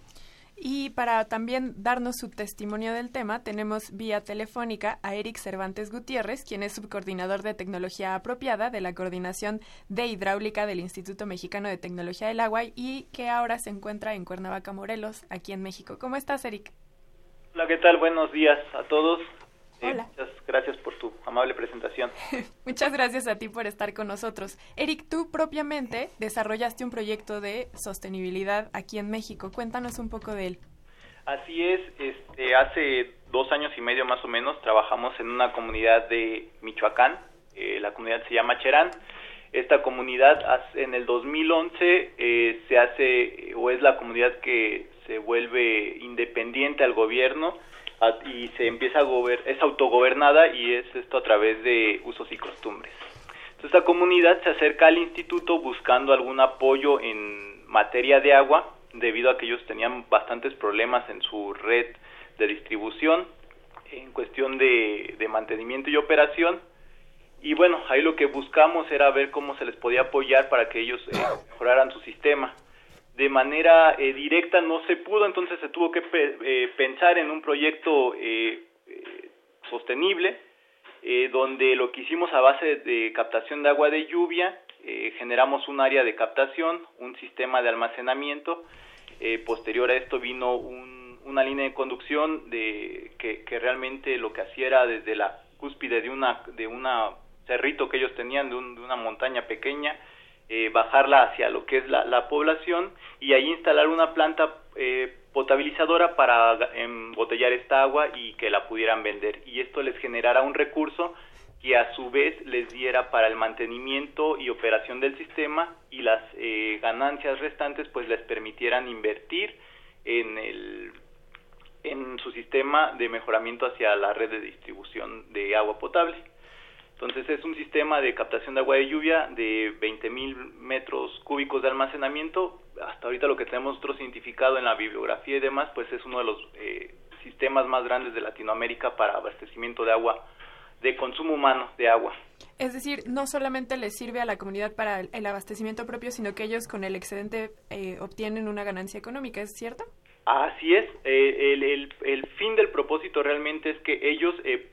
Y para también darnos su testimonio del tema, tenemos vía telefónica a Eric Cervantes Gutiérrez, quien es subcoordinador de tecnología apropiada de la Coordinación de Hidráulica del Instituto Mexicano de Tecnología del Agua y que ahora se encuentra en Cuernavaca, Morelos, aquí en México. ¿Cómo estás, Eric? Hola, ¿qué tal? Buenos días a todos. Hola. muchas gracias por tu amable presentación. Muchas gracias a ti por estar con nosotros. Eric, tú propiamente desarrollaste un proyecto de sostenibilidad aquí en México. Cuéntanos un poco de él. Así es, este, hace dos años y medio más o menos trabajamos en una comunidad de Michoacán, eh, la comunidad se llama Cherán. Esta comunidad en el 2011 eh, se hace o es la comunidad que se vuelve independiente al gobierno y se empieza a gober es autogobernada y es esto a través de usos y costumbres. Entonces, esta comunidad se acerca al instituto buscando algún apoyo en materia de agua, debido a que ellos tenían bastantes problemas en su red de distribución, en cuestión de, de mantenimiento y operación. Y bueno, ahí lo que buscamos era ver cómo se les podía apoyar para que ellos eh, mejoraran su sistema. De manera eh, directa no se pudo, entonces se tuvo que eh, pensar en un proyecto eh, eh, sostenible, eh, donde lo que hicimos a base de captación de agua de lluvia, eh, generamos un área de captación, un sistema de almacenamiento, posterior a esto vino un- una línea de conducción de que, que realmente lo que hacía era desde la cúspide de una de una cerrito que ellos tenían de, un- de una montaña pequeña eh, bajarla hacia lo que es la, la población y ahí instalar una planta eh, potabilizadora para embotellar esta agua y que la pudieran vender y esto les generara un recurso que a su vez les diera para el mantenimiento y operación del sistema y las eh, ganancias restantes pues les permitieran invertir en el en su sistema de mejoramiento hacia la red de distribución de agua potable. Entonces es un sistema de captación de agua de lluvia de 20.000 metros cúbicos de almacenamiento. Hasta ahorita lo que tenemos nosotros identificado en la bibliografía y demás, pues es uno de los eh, sistemas más grandes de Latinoamérica para abastecimiento de agua, de consumo humano de agua. Es decir, no solamente les sirve a la comunidad para el, abastecimiento propio, sino que ellos con el excedente eh, obtienen una ganancia económica, ¿es cierto? Así es, eh, el, el- el fin del propósito realmente es que ellos eh,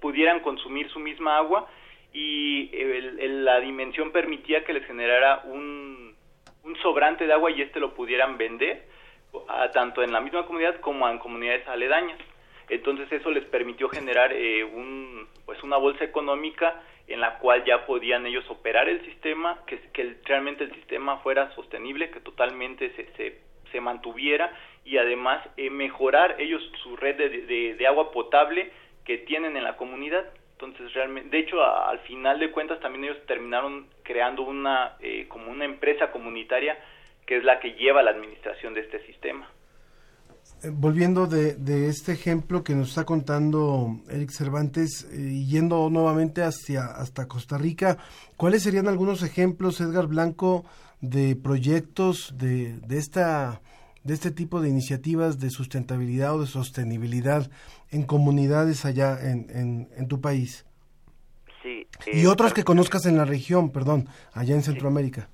pudieran consumir su misma agua y el- la dimensión permitía que les generara un, sobrante de agua y este lo pudieran vender tanto en la misma comunidad como en comunidades aledañas. Entonces eso les permitió generar eh, un, pues una bolsa económica en la cual ya podían ellos operar el sistema, que, realmente el sistema fuera sostenible, que totalmente se, se, mantuviera y además eh, mejorar ellos su red de agua potable que tienen en la comunidad. Entonces, realmente, de hecho, al final de cuentas también ellos terminaron creando una eh, como una empresa comunitaria que es la que lleva la administración de este sistema. Eh, Volviendo de, de este ejemplo que nos está contando Eric Cervantes, eh, yendo nuevamente hacia hasta Costa Rica, ¿cuáles serían algunos ejemplos, Edgar Blanco, de proyectos de, de esta de este tipo de iniciativas de sustentabilidad o de sostenibilidad en comunidades allá en, en, en tu país? Sí. y eh, otros que conozcas en la región, perdón, allá en Centroamérica.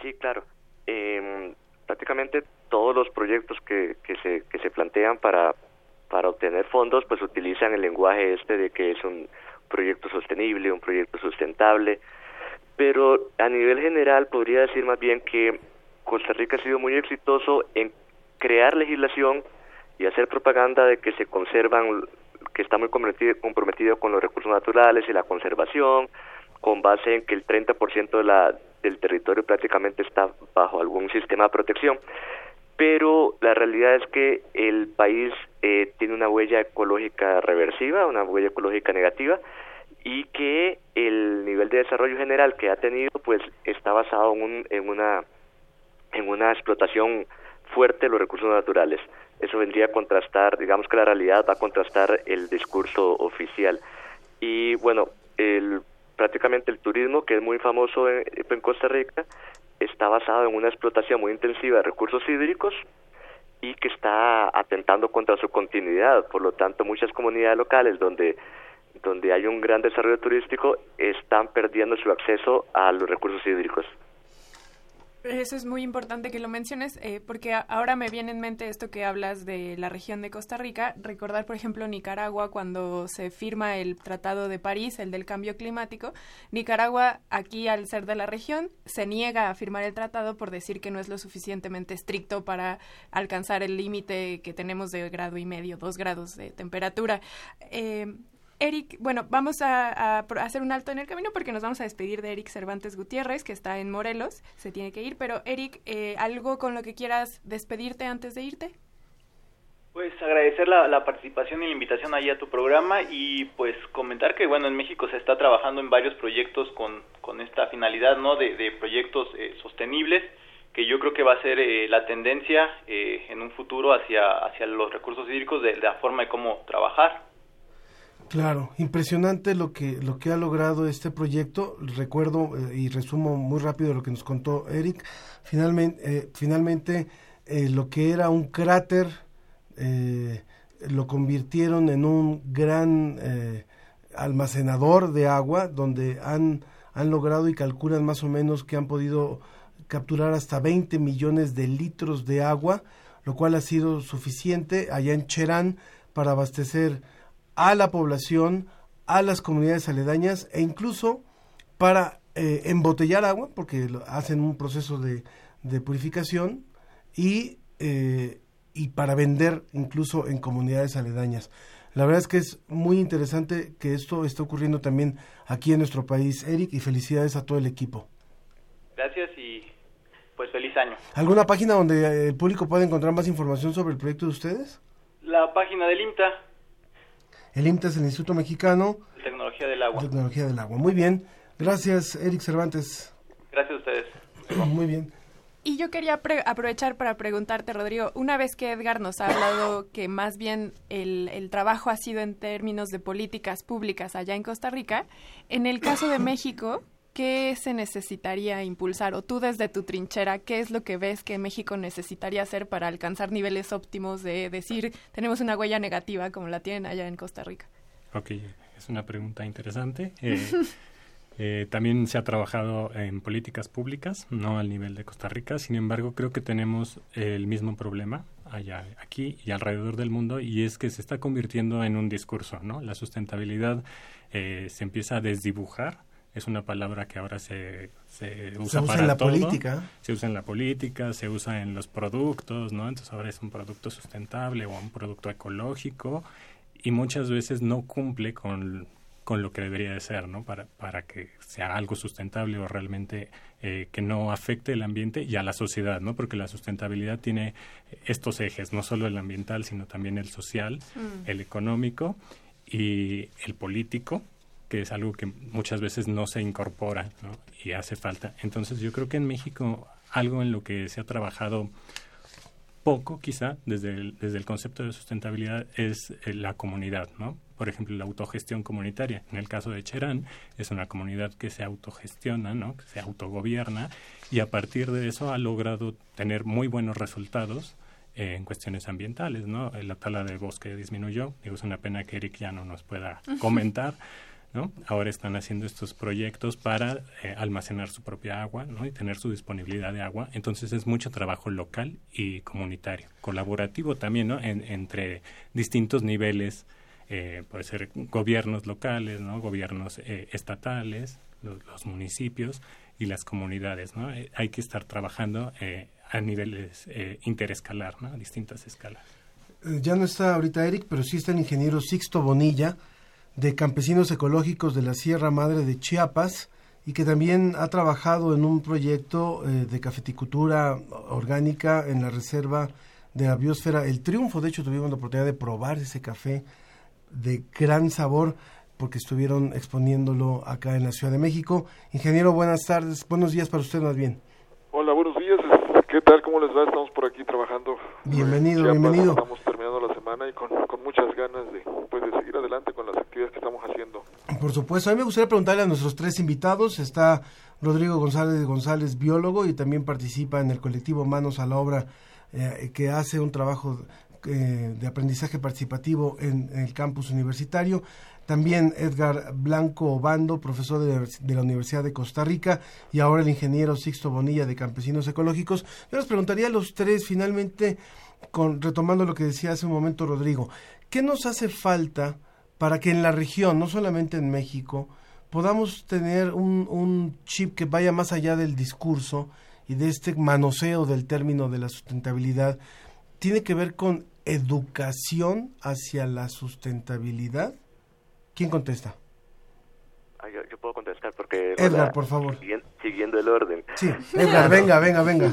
Sí, claro. Eh, prácticamente todos los proyectos que, que, se, que se plantean para, para obtener fondos, pues utilizan el lenguaje este de que es un proyecto sostenible, un proyecto sustentable, pero a nivel general podría decir más bien que Costa Rica ha sido muy exitoso en crear legislación y hacer propaganda de que se conservan, que está muy comprometido, con los recursos naturales y la conservación, con base en que el 30% de la, del territorio prácticamente está bajo algún sistema de protección. pero la realidad es que el país eh, tiene una huella ecológica reversiva, una huella ecológica negativa, y que el nivel de desarrollo general que ha tenido pues está basado en, un- en una en una explotación fuerte los recursos naturales. Eso vendría a contrastar, digamos que la realidad va a contrastar el discurso oficial. Y bueno, el, prácticamente el turismo, que es muy famoso en, en Costa Rica, está basado en una explotación muy intensiva de recursos hídricos y que está atentando contra su continuidad. Por lo tanto, muchas comunidades locales donde donde hay un gran desarrollo turístico están perdiendo su acceso a los recursos hídricos. Eso es muy importante que lo menciones, eh, porque ahora me viene en mente esto que hablas de la región de Costa Rica. Recordar, por ejemplo, Nicaragua, cuando se firma el Tratado de París, el del cambio climático. Nicaragua, aquí al ser de la región, se niega a firmar el tratado por decir que no es lo suficientemente estricto para alcanzar el límite que tenemos de grado y medio, dos grados de temperatura. Eh, Eric, bueno, vamos a, hacer un alto en el camino porque nos vamos a despedir de Eric Cervantes Gutiérrez, que está en Morelos, se tiene que ir, pero Eric, eh, ¿algo con lo que quieras despedirte antes de irte? Pues agradecer la, participación y la invitación ahí a tu programa y pues comentar que bueno en México se está trabajando en varios proyectos con, con esta finalidad no de, de proyectos eh, sostenibles que yo creo que va a ser eh, la tendencia eh, en un futuro hacia hacia los recursos hídricos de, de la forma de cómo trabajar Claro, impresionante lo que lo que ha logrado este proyecto. Recuerdo eh, y resumo muy rápido lo que nos contó Eric. Finalmente, eh, finalmente eh, lo que era un cráter lo convirtieron en un gran almacenador de agua, donde han han logrado y calculan más o menos que han podido capturar hasta 20 millones de litros de agua, lo cual ha sido suficiente allá en Cherán para abastecer a la población, a las comunidades aledañas e incluso para eh, embotellar agua, porque lo- hacen un proceso de, de purificación y, eh, y para vender incluso en comunidades aledañas. La verdad es que es muy interesante que esto esté ocurriendo también aquí en nuestro país, Eric, y felicidades a todo el equipo. gracias y pues feliz año ¿Alguna página donde eh, el público pueda encontrar más información sobre el proyecto de ustedes? la página del IMTA El IMTA es el Instituto Mexicano de Tecnología del Agua Tecnología del Agua. Muy bien. Gracias, Eric Cervantes. gracias a ustedes Muy bien. Y yo quería pre- aprovechar para preguntarte, Rodrigo, una vez que Edgar nos ha hablado que más bien el, el trabajo ha sido en términos de políticas públicas allá en Costa Rica, en el caso de México, ¿qué se necesitaría impulsar? O tú desde tu trinchera, ¿qué es lo que ves que México necesitaría hacer para alcanzar niveles óptimos de decir, tenemos una huella negativa como la tienen allá en Costa Rica? Ok, es una pregunta interesante. Eh, eh, también se ha trabajado en políticas públicas, no al nivel de Costa Rica. Sin embargo, creo que tenemos el mismo problema allá, aquí y alrededor del mundo, y es que se está convirtiendo en un discurso, ¿no? La sustentabilidad eh, se empieza a desdibujar. Es una palabra que ahora se, se usa, usa para en la todo. política. Se usa en la política, se usa en los productos, ¿no? Entonces ahora es un producto sustentable o un producto ecológico y muchas veces no cumple con, con lo que debería de ser, ¿no? Para, para que sea algo sustentable o realmente eh, que no afecte el ambiente y a la sociedad, ¿no? Porque la sustentabilidad tiene estos ejes, no solo el ambiental, sino también el social, Mm. el económico y el político, que es algo que muchas veces no se incorpora ¿no? y hace falta. Entonces yo creo que en México algo en lo que se ha trabajado poco quizá desde el, desde el concepto de sustentabilidad es eh, la comunidad, ¿no? Por ejemplo, la autogestión comunitaria. En el caso de Cherán, es una comunidad que se autogestiona, ¿no? Que se autogobierna y a partir de eso ha logrado tener muy buenos resultados en cuestiones ambientales, ¿no? La tala de bosque disminuyó. Digo, es una pena que Eric ya no nos pueda comentar, ¿no? Ahora están haciendo estos proyectos para eh, almacenar su propia agua. Y tener su disponibilidad de agua. Entonces es mucho trabajo local y comunitario, colaborativo también, ¿no? En- entre distintos niveles, eh, puede ser gobiernos locales, ¿no? Gobiernos eh, estatales, los, los municipios y las comunidades, ¿no? Eh, hay que estar trabajando eh, a niveles interescalar, ¿no? A distintas escalas. Ya no está ahorita Eric, pero sí está el ingeniero Sixto Bonilla, de Campesinos Ecológicos de la Sierra Madre de Chiapas, y que también ha trabajado en un proyecto eh, de cafeticultura orgánica en la reserva de la biosfera El Triunfo. De hecho, tuvimos la oportunidad de probar ese café de gran sabor porque estuvieron exponiéndolo acá en la Ciudad de México. Ingeniero, buenas tardes, buenos días para usted más bien. Hola, buenos días. ¿Qué tal? ¿Cómo les va? Estamos por aquí trabajando. Bienvenido, Chiapas. bienvenido. Estamos terminando la y con, muchas ganas de, pues, de seguir adelante con las actividades que estamos haciendo. Por supuesto, a mí me gustaría preguntarle a nuestros tres invitados. Está Rodrigo González González, biólogo, y también participa en el colectivo Manos a la Obra, eh, que hace un trabajo eh, de aprendizaje participativo en, en el campus universitario. También Edgar Blanco Obando, profesor de, de, la Universidad de Costa Rica, y ahora el ingeniero Sixto Bonilla de Campesinos Ecológicos. Yo les preguntaría a los tres, finalmente, con, retomando lo que decía hace un momento Rodrigo, ¿qué nos hace falta para que en la región, no solamente en México, podamos tener un, un chip que vaya más allá del discurso y de este manoseo del término de la sustentabilidad? ¿Tiene que ver con educación hacia la sustentabilidad? ¿Quién contesta? Ah, yo, yo, puedo contestar porque... Edgar, por favor. Siguiendo, siguiendo, el orden. Sí, Edgar, venga, venga, venga.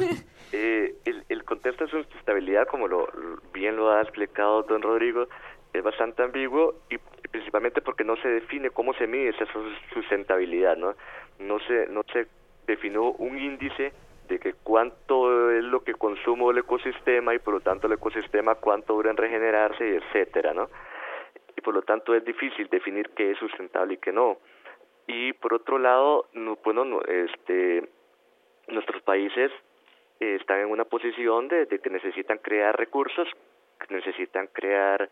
Eh, el, el, contexto de sustentabilidad, como lo, bien lo ha explicado don Rodrigo, es bastante ambiguo y principalmente porque no se define cómo se mide esa sustentabilidad, ¿no? No se, no se definió un índice de que cuánto es lo que consumo el ecosistema y por lo tanto el ecosistema cuánto dura en regenerarse, y etcétera, ¿no? y por lo tanto es difícil definir qué es sustentable y qué no. Y por otro lado, no, bueno, no, este, nuestros países eh, están en una posición de, que necesitan crear recursos, necesitan crear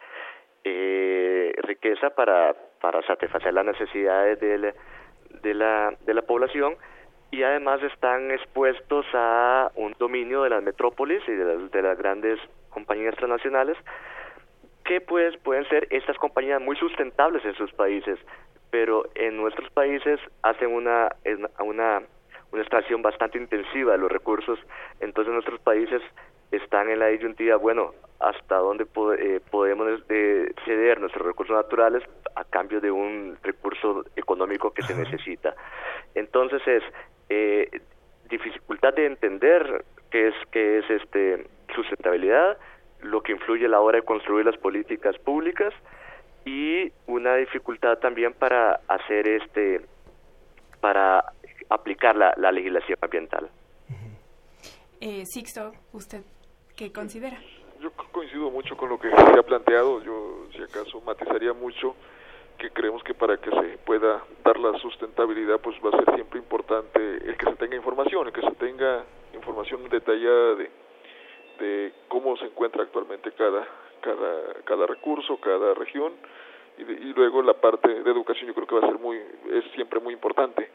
eh, riqueza para, para satisfacer las necesidades de la, de, la, de la población. Y además están expuestos a un dominio de las metrópolis y de las, de las grandes compañías transnacionales que pues pueden ser estas compañías muy sustentables en sus países, pero en nuestros países hacen una una una extracción bastante intensiva de los recursos, entonces nuestros países están en la disyuntiva, bueno, hasta dónde eh, podemos eh, ceder nuestros recursos naturales a cambio de un recurso económico que se necesita. Entonces es eh, dificultad de entender qué es qué es este sustentabilidad, lo que influye a la hora de construir las políticas públicas y una dificultad también para hacer este para aplicar la, la legislación ambiental. Eh, Sixto, ¿usted qué considera? Yo coincido mucho con lo que se ha planteado. Yo, si acaso, matizaría mucho que creemos que para que se pueda dar la sustentabilidad, pues va a ser siempre importante el que se tenga información, el que se tenga información detallada de de cómo se encuentra actualmente cada cada cada recurso, cada región y, de, y, luego la parte de educación yo creo que va a ser muy es siempre muy importante.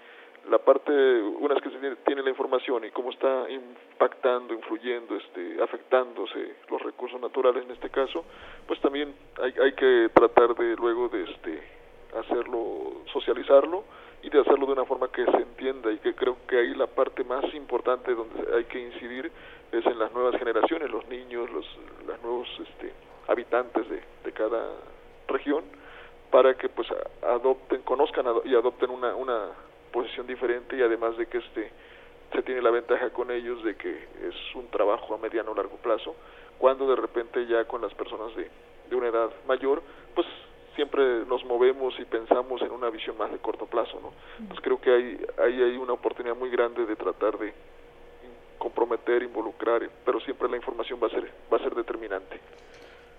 La parte una vez que se tiene, tiene la información y cómo está impactando, influyendo, este afectándose los recursos naturales en este caso, pues también hay hay que tratar de luego de este hacerlo socializarlo y de hacerlo de una forma que se entienda y que creo que ahí la parte más importante donde hay que incidir es en las nuevas generaciones, los niños, los, los nuevos este, habitantes de, de cada región, para que pues adopten, conozcan y adopten una, una posición diferente y además de que este se tiene la ventaja con ellos de que es un trabajo a mediano o largo plazo, cuando de repente ya con las personas de, de una edad mayor, pues siempre nos movemos y pensamos en una visión más de corto plazo, ¿no? Pues creo que hay, hay, hay una oportunidad muy grande de tratar de comprometer, involucrar, pero siempre la información va a ser, va a ser determinante.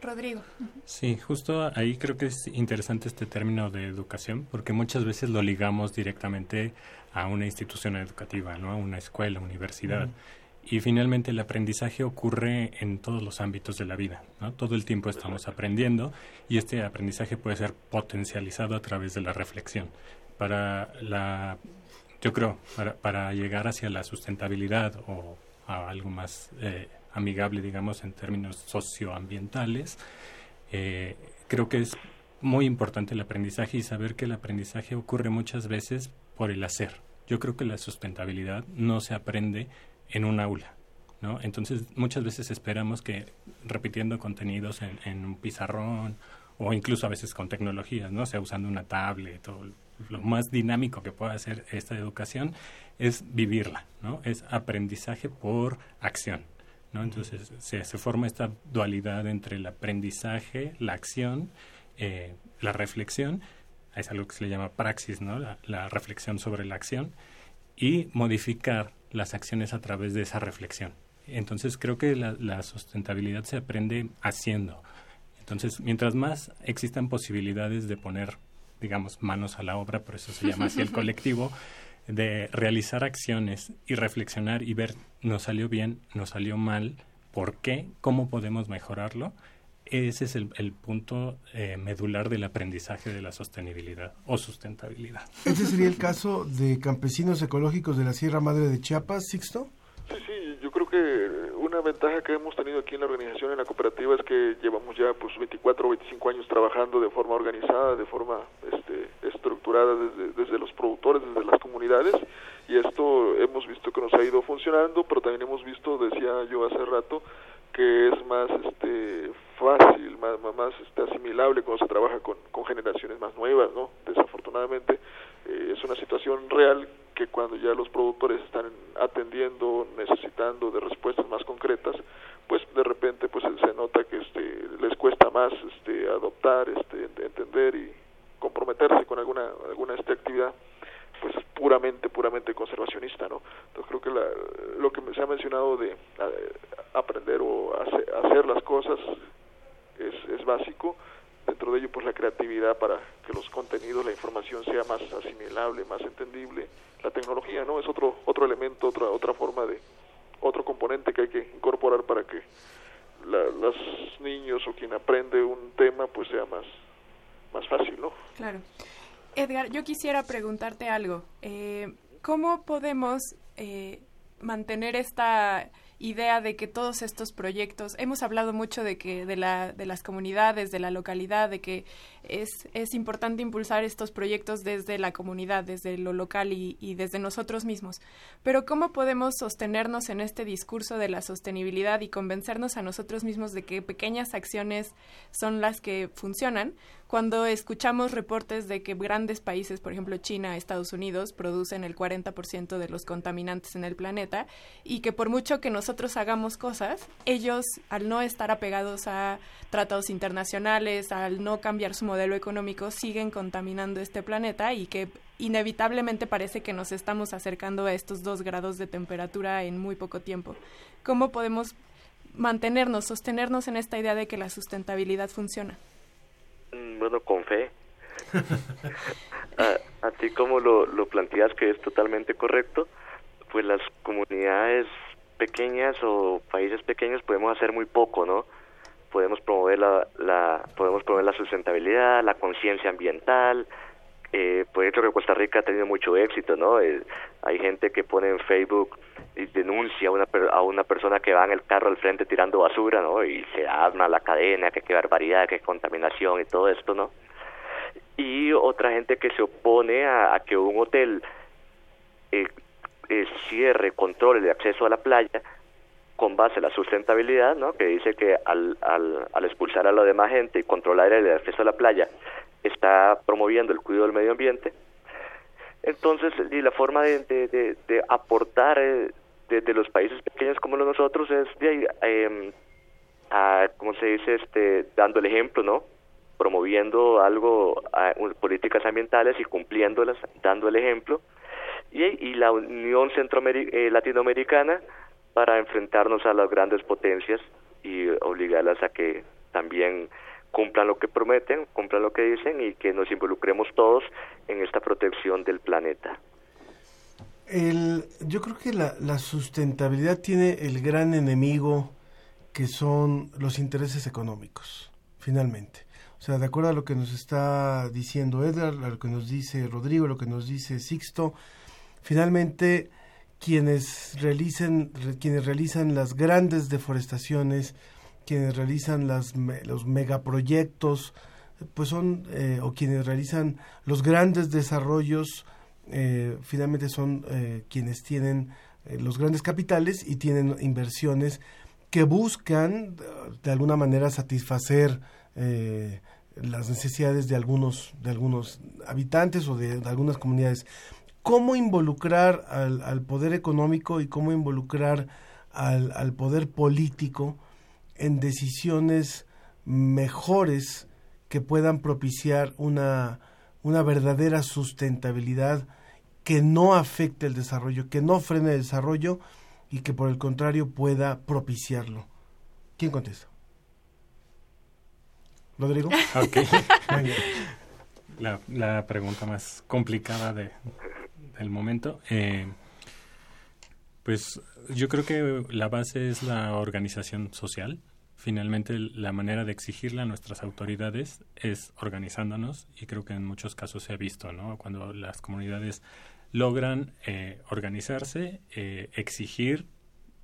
Rodrigo. Sí, justo ahí creo que es interesante este término de educación, porque muchas veces lo ligamos directamente a una institución educativa, ¿no? A una escuela, universidad. Uh -huh. Y finalmente el aprendizaje ocurre en todos los ámbitos de la vida. ¿no? Todo el tiempo estamos aprendiendo y este aprendizaje puede ser potencializado a través de la reflexión. Para la, yo creo, para, para llegar hacia la sustentabilidad o a algo más eh, amigable, digamos, en términos socioambientales, eh, creo que es muy importante el aprendizaje y saber que el aprendizaje ocurre muchas veces por el hacer. Yo creo que la sustentabilidad no se aprende en un aula. ¿no? Entonces, muchas veces esperamos que repitiendo contenidos en, en un pizarrón o incluso a veces con tecnologías, ¿no? O sea, usando una tablet o lo más dinámico que pueda hacer esta educación es vivirla, ¿no? Es aprendizaje por acción, ¿no? Entonces se, se forma esta dualidad entre el aprendizaje, la acción, eh, la reflexión, es algo que se le llama praxis, ¿no? La, la reflexión sobre la acción y modificar las acciones a través de esa reflexión. Entonces creo que la, la sustentabilidad se aprende haciendo. Entonces, mientras más existan posibilidades de poner, digamos, manos a la obra, por eso se llama así el colectivo, de realizar acciones y reflexionar y ver, nos salió bien, nos salió mal, por qué, cómo podemos mejorarlo, ese es el, el punto eh, medular del aprendizaje de la sostenibilidad o sustentabilidad. ¿Ese sería el caso de campesinos ecológicos de la Sierra Madre de Chiapas, Sixto? Sí, sí, yo creo que una ventaja que hemos tenido aquí en la organización, en la cooperativa, es que llevamos ya pues 24 o 25 años trabajando de forma organizada, de forma este, estructurada desde, los productores, desde las comunidades, y esto hemos visto que nos ha ido funcionando, pero también hemos visto, decía yo hace rato, que es más este fácil, más, más, más, este, asimilable cuando se trabaja con, con generaciones más nuevas, ¿no? Desafortunadamente eh, es una situación real que cuando ya los productores están atendiendo, necesitando de respuestas más concretas, pues de repente pues se nota que este les cuesta más este adoptar, este entender y comprometerse con alguna alguna este actividad pues puramente puramente conservacionista, ¿no? Entonces creo que la, lo que se ha mencionado de aprender o hacer, hacer las cosas es, es básico dentro de ello pues la creatividad para que los contenidos, la información sea más asimilable, más entendible, la tecnología, ¿no? Es otro otro elemento, otra otra forma de otro componente que hay que incorporar para que la, los niños o quien aprende un tema pues sea más más fácil, ¿no? Claro. Edgar, yo quisiera preguntarte algo. Eh, ¿Cómo podemos eh, mantener esta idea de que todos estos proyectos, hemos hablado mucho de que de, la, de las comunidades, de la localidad, de que es, es importante impulsar estos proyectos desde la comunidad, desde lo local y, y desde nosotros mismos. Pero ¿cómo podemos sostenernos en este discurso de la sostenibilidad y convencernos a nosotros mismos de que pequeñas acciones son las que funcionan? cuando escuchamos reportes de que grandes países, por ejemplo China, Estados Unidos, producen el 40% de los contaminantes en el planeta y que por mucho que nosotros hagamos cosas, ellos, al no estar apegados a tratados internacionales, al no cambiar su modelo económico, siguen contaminando este planeta y que inevitablemente parece que nos estamos acercando a estos dos grados de temperatura en muy poco tiempo. ¿Cómo podemos mantenernos, sostenernos en esta idea de que la sustentabilidad funciona? bueno, con fe. a, a, ti como lo, lo planteas que es totalmente correcto, pues las comunidades pequeñas o países pequeños podemos hacer muy poco, ¿no? Podemos promover la, la podemos promover la sustentabilidad, la conciencia ambiental. Eh, ejemplo, que Costa Rica ha tenido mucho éxito, ¿no? Eh, hay gente que pone en Facebook y denuncia a una, a una persona que va en el carro al frente tirando basura, ¿no? Y se arma la cadena, que qué barbaridad, qué contaminación y todo esto, ¿no? Y otra gente que se opone a, a que un hotel eh, eh, cierre, controle de acceso a la playa con base en la sustentabilidad, ¿no? Que dice que al, al, al expulsar a la demás gente y controlar el acceso a la playa está promoviendo el cuidado del medio ambiente. Entonces, y la forma de, de, de, de aportar eh, de, los países pequeños como los nosotros es de eh, como se dice este dando el ejemplo no promoviendo algo políticas ambientales y cumpliéndolas dando el ejemplo y, la Unión Centroameric eh, Latinoamericana para enfrentarnos a las grandes potencias y obligarlas a que también cumplan lo que prometen, cumplan lo que dicen y que nos involucremos todos en esta protección del planeta. El, yo creo que la, la, sustentabilidad tiene el gran enemigo que son los intereses económicos, finalmente. O sea, de acuerdo a lo que nos está diciendo Edgar, a lo que nos dice Rodrigo, a lo que nos dice Sixto, finalmente quienes realicen, quienes realizan las grandes deforestaciones, quienes realizan las, los megaproyectos, pues son, eh, o quienes realizan los grandes desarrollos, eh, finalmente son eh, quienes tienen los grandes capitales y tienen inversiones que buscan de alguna manera satisfacer las necesidades de algunos, de algunos habitantes o de algunas comunidades. ¿Cómo involucrar al, al poder económico y cómo involucrar al, al poder político en decisiones mejores que puedan propiciar una, una verdadera sustentabilidad que no afecte el desarrollo, que no frene el desarrollo y que por el contrario pueda propiciarlo. ¿Quién contesta? ¿Rodrigo? Ok. Venga. la, la pregunta más complicada de, del momento. Eh, pues yo creo que la base es la organización social. Finalmente, la manera de exigirle a nuestras autoridades es organizándonos y creo que en muchos casos se ha visto, ¿no? Cuando las comunidades logran eh, organizarse, eh, exigir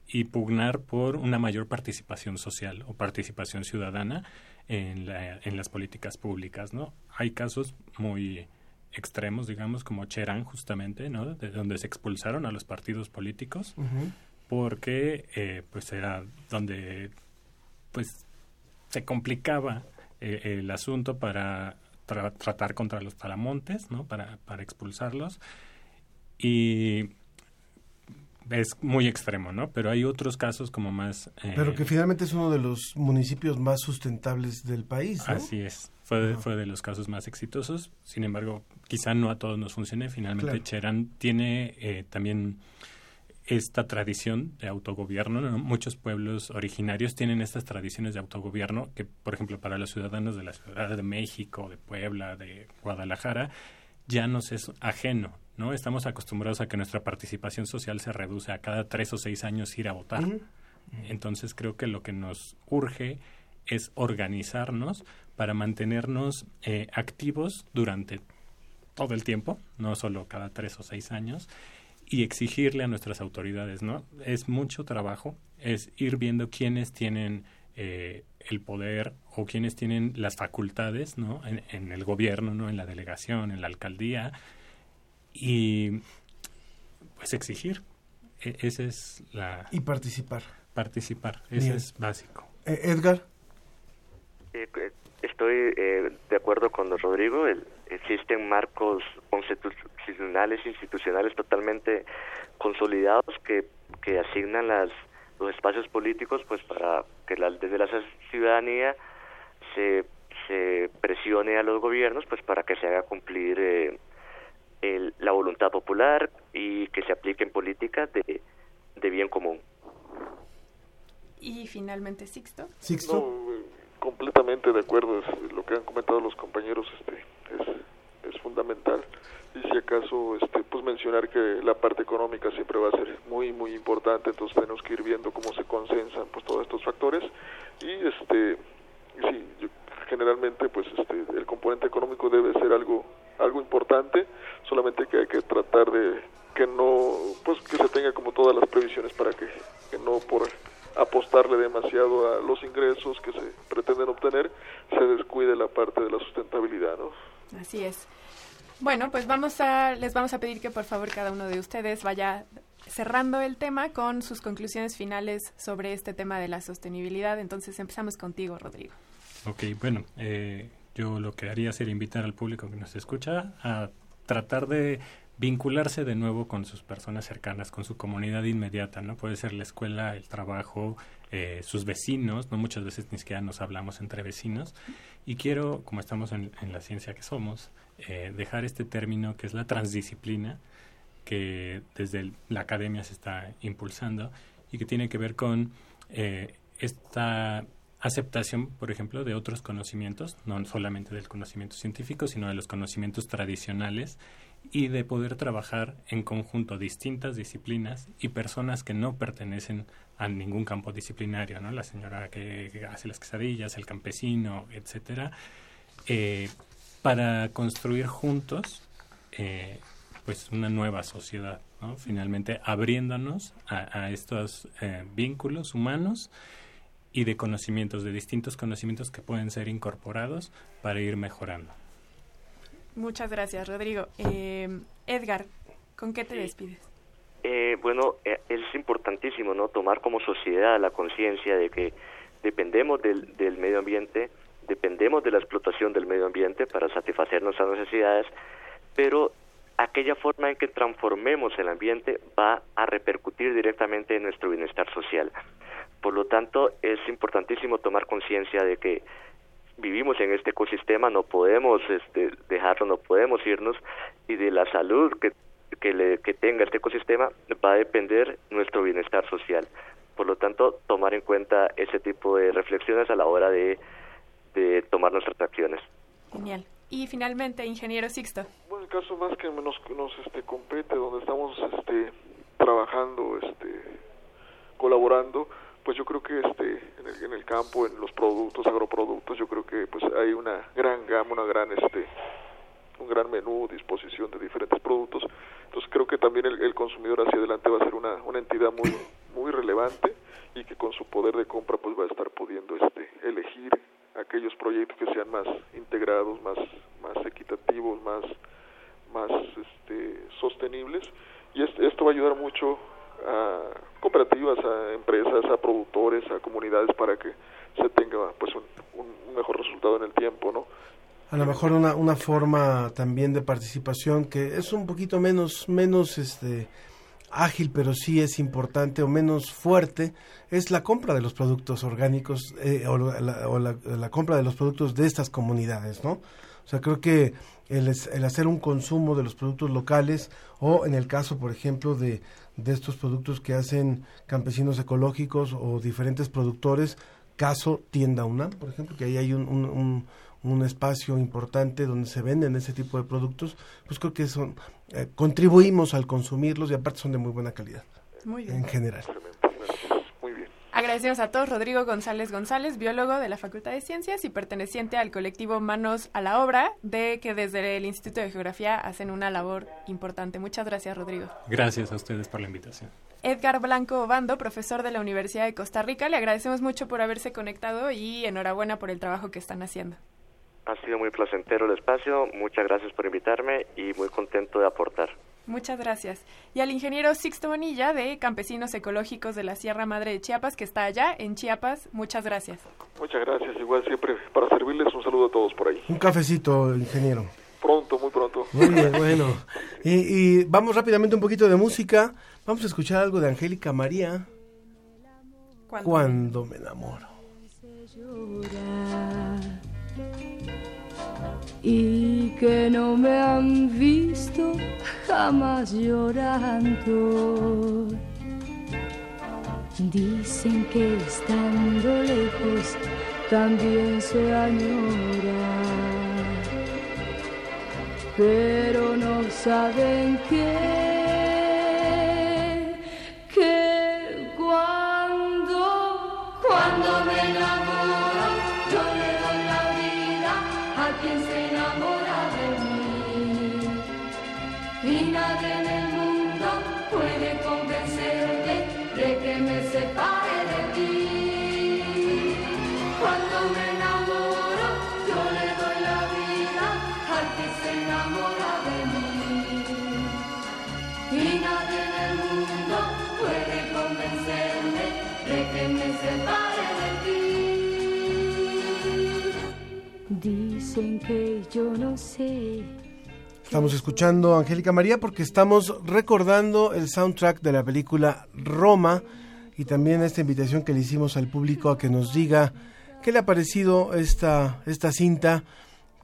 y pugnar por una mayor participación social o participación ciudadana en, la- en las políticas públicas, ¿no? Hay casos muy extremos, digamos, como Cherán, justamente, ¿no? De donde se expulsaron a los partidos políticos porque, eh, pues, era donde, pues, se complicaba eh, el asunto para tra- tratar contra los talamontes, ¿no? Para, para expulsarlos. Y es muy extremo, ¿no? Pero hay otros casos como más... eh, Pero que finalmente es uno de los municipios más sustentables del país, ¿no? Así es. Fue de, Ajá. fue de los casos más exitosos. Sin embargo, quizá no a todos nos funcione. Finalmente, Claro. Cherán tiene eh, también esta tradición de autogobierno. ¿no? Muchos pueblos originarios tienen estas tradiciones de autogobierno que, por ejemplo, para los ciudadanos de la Ciudad de México, de Puebla, de Guadalajara, ya nos es ajeno. ¿No? Estamos acostumbrados a que nuestra participación social se reduce a cada tres o seis años ir a votar. Entonces creo que lo que nos urge es organizarnos para mantenernos eh, activos durante todo el tiempo, no solo cada tres o seis años, y exigirle a nuestras autoridades, ¿no? Es mucho trabajo, es ir viendo quiénes tienen eh, el poder o quiénes tienen las facultades, ¿no? En, en el gobierno, ¿no? En la delegación, en la alcaldía, y pues exigir. E- esa es la... Y participar. Participar, eso es básico. Eh, Edgar. Eh, eh, estoy eh, de acuerdo con Rodrigo. El- existen marcos constitucionales, institucionales totalmente consolidados que, que asignan las, los espacios políticos pues para que la- desde la ciudadanía se, se presione a los gobiernos pues para que se haga cumplir eh, el- la voluntad popular y que se apliquen políticas de, de bien común. Y finalmente Sixto. No, completamente de acuerdo. Es, lo que han comentado los compañeros este, es, es fundamental. Y si acaso, este, pues mencionar que la parte económica siempre va a ser muy, muy importante. Entonces tenemos que ir viendo cómo se consensan pues todos estos factores. Y este, sí, yo- generalmente pues este, el componente económico debe ser algo, algo importante. Solamente que hay que tratar de que no, pues que se tenga como todas las previsiones para que, que no por apostarle demasiado a los ingresos que se pretenden obtener, se descuide la parte de la sustentabilidad, ¿no? Así es. Bueno, pues vamos a, les vamos a pedir que por favor cada uno de ustedes vaya cerrando el tema con sus conclusiones finales sobre este tema de la sostenibilidad. Entonces empezamos contigo, Rodrigo. Ok, bueno, eh, yo lo que haría sería invitar al público que nos escucha a tratar de vincularse de nuevo con sus personas cercanas, con su comunidad inmediata, ¿no? Puede ser la escuela, el trabajo, eh, sus vecinos, ¿no? Muchas veces ni siquiera nos hablamos entre vecinos. Y quiero, como estamos en, en la ciencia que somos, eh, dejar este término que es la transdisciplina, que desde la academia se está impulsando y que tiene que ver con eh, esta aceptación, por ejemplo, de otros conocimientos, no solamente del conocimiento científico, sino de los conocimientos tradicionales y de poder trabajar en conjunto distintas disciplinas y personas que no pertenecen a ningún campo disciplinario, ¿no? La señora que, hace las quesadillas, el campesino, etcétera, eh, para construir juntos eh, pues una nueva sociedad. Finalmente abriéndonos a, a estos eh, vínculos humanos y de conocimientos, de distintos conocimientos que pueden ser incorporados para ir mejorando. Muchas gracias, Rodrigo. Eh, Edgar, ¿con qué te despides? Eh, bueno, eh, es importantísimo, ¿no? Tomar como sociedad la conciencia de que dependemos del, del medio ambiente dependemos de la explotación del medio ambiente para satisfacer nuestras necesidades, pero aquella forma en que transformemos el ambiente va a repercutir directamente en nuestro bienestar social. Por lo tanto, es importantísimo tomar conciencia de que vivimos en este ecosistema, no podemos este, dejarlo, no podemos irnos y de la salud que, que, le- que tenga este ecosistema va a depender nuestro bienestar social. Por lo tanto, tomar en cuenta ese tipo de reflexiones a la hora de, de tomar nuestras acciones. Genial. Y finalmente, ingeniero Sixto. Bueno, el caso más que nos, nos este, compete, donde estamos este, trabajando, este, colaborando, pues yo creo que este, en, el, en el campo, en los productos, agroproductos, yo creo que pues hay una gran gama, una gran este, un gran menú, disposición de diferentes productos. Entonces creo que también el, consumidor hacia adelante va a ser una, una entidad muy muy relevante y que con su poder de compra pues va a estar pudiendo este elegir aquellos proyectos que sean más integrados, más más equitativos, más más este, sostenibles y es- esto va a ayudar mucho a cooperativas, a empresas, a productores, a comunidades para que se tenga pues un, mejor resultado en el tiempo, ¿no? A lo mejor una, una forma también de participación que es un poquito menos, menos este, ágil, pero sí es importante o menos fuerte, es la compra de los productos orgánicos eh, o, la, o la- la compra de los productos de estas comunidades, ¿no? O sea, creo que el, el hacer un consumo de los productos locales o en el caso, por ejemplo, de, de estos productos que hacen campesinos ecológicos o diferentes productores, caso Tienda UNAM, por ejemplo, que ahí hay un, un, un- un espacio importante donde se venden ese tipo de productos, pues creo que son eh, contribuimos al consumirlos y aparte son de muy buena calidad Muy bien. en general. Agradecemos a todos Rodrigo González González, biólogo de la Facultad de Ciencias y perteneciente al colectivo Manos a la Obra, de que desde el Instituto de Geografía hacen una labor importante. Muchas gracias, Rodrigo. Gracias a ustedes por la invitación. Edgar Blanco Obando, profesor de la Universidad de Costa Rica, le agradecemos mucho por haberse conectado y enhorabuena por el trabajo que están haciendo. Ha sido muy placentero el espacio, muchas gracias por invitarme y muy contento de aportar. Muchas gracias. Y al ingeniero Sixto Bonilla de Campesinos Ecológicos de la Sierra Madre de Chiapas, que está allá en Chiapas, muchas gracias. Muchas gracias, igual siempre para servirles un saludo a todos por ahí. Un cafecito, ingeniero. Pronto, muy pronto. Muy bien, bueno. Y, y vamos rápidamente un poquito de música. Vamos a escuchar algo de Angélica María. Cuando, Cuando me enamoro. Y que no me han visto jamás llorando. Dicen que estando lejos también se añora, pero no saben que, Estamos escuchando a Angélica María porque estamos recordando el soundtrack de la película Roma y también esta invitación que le hicimos al público a que nos diga qué le ha parecido esta, esta cinta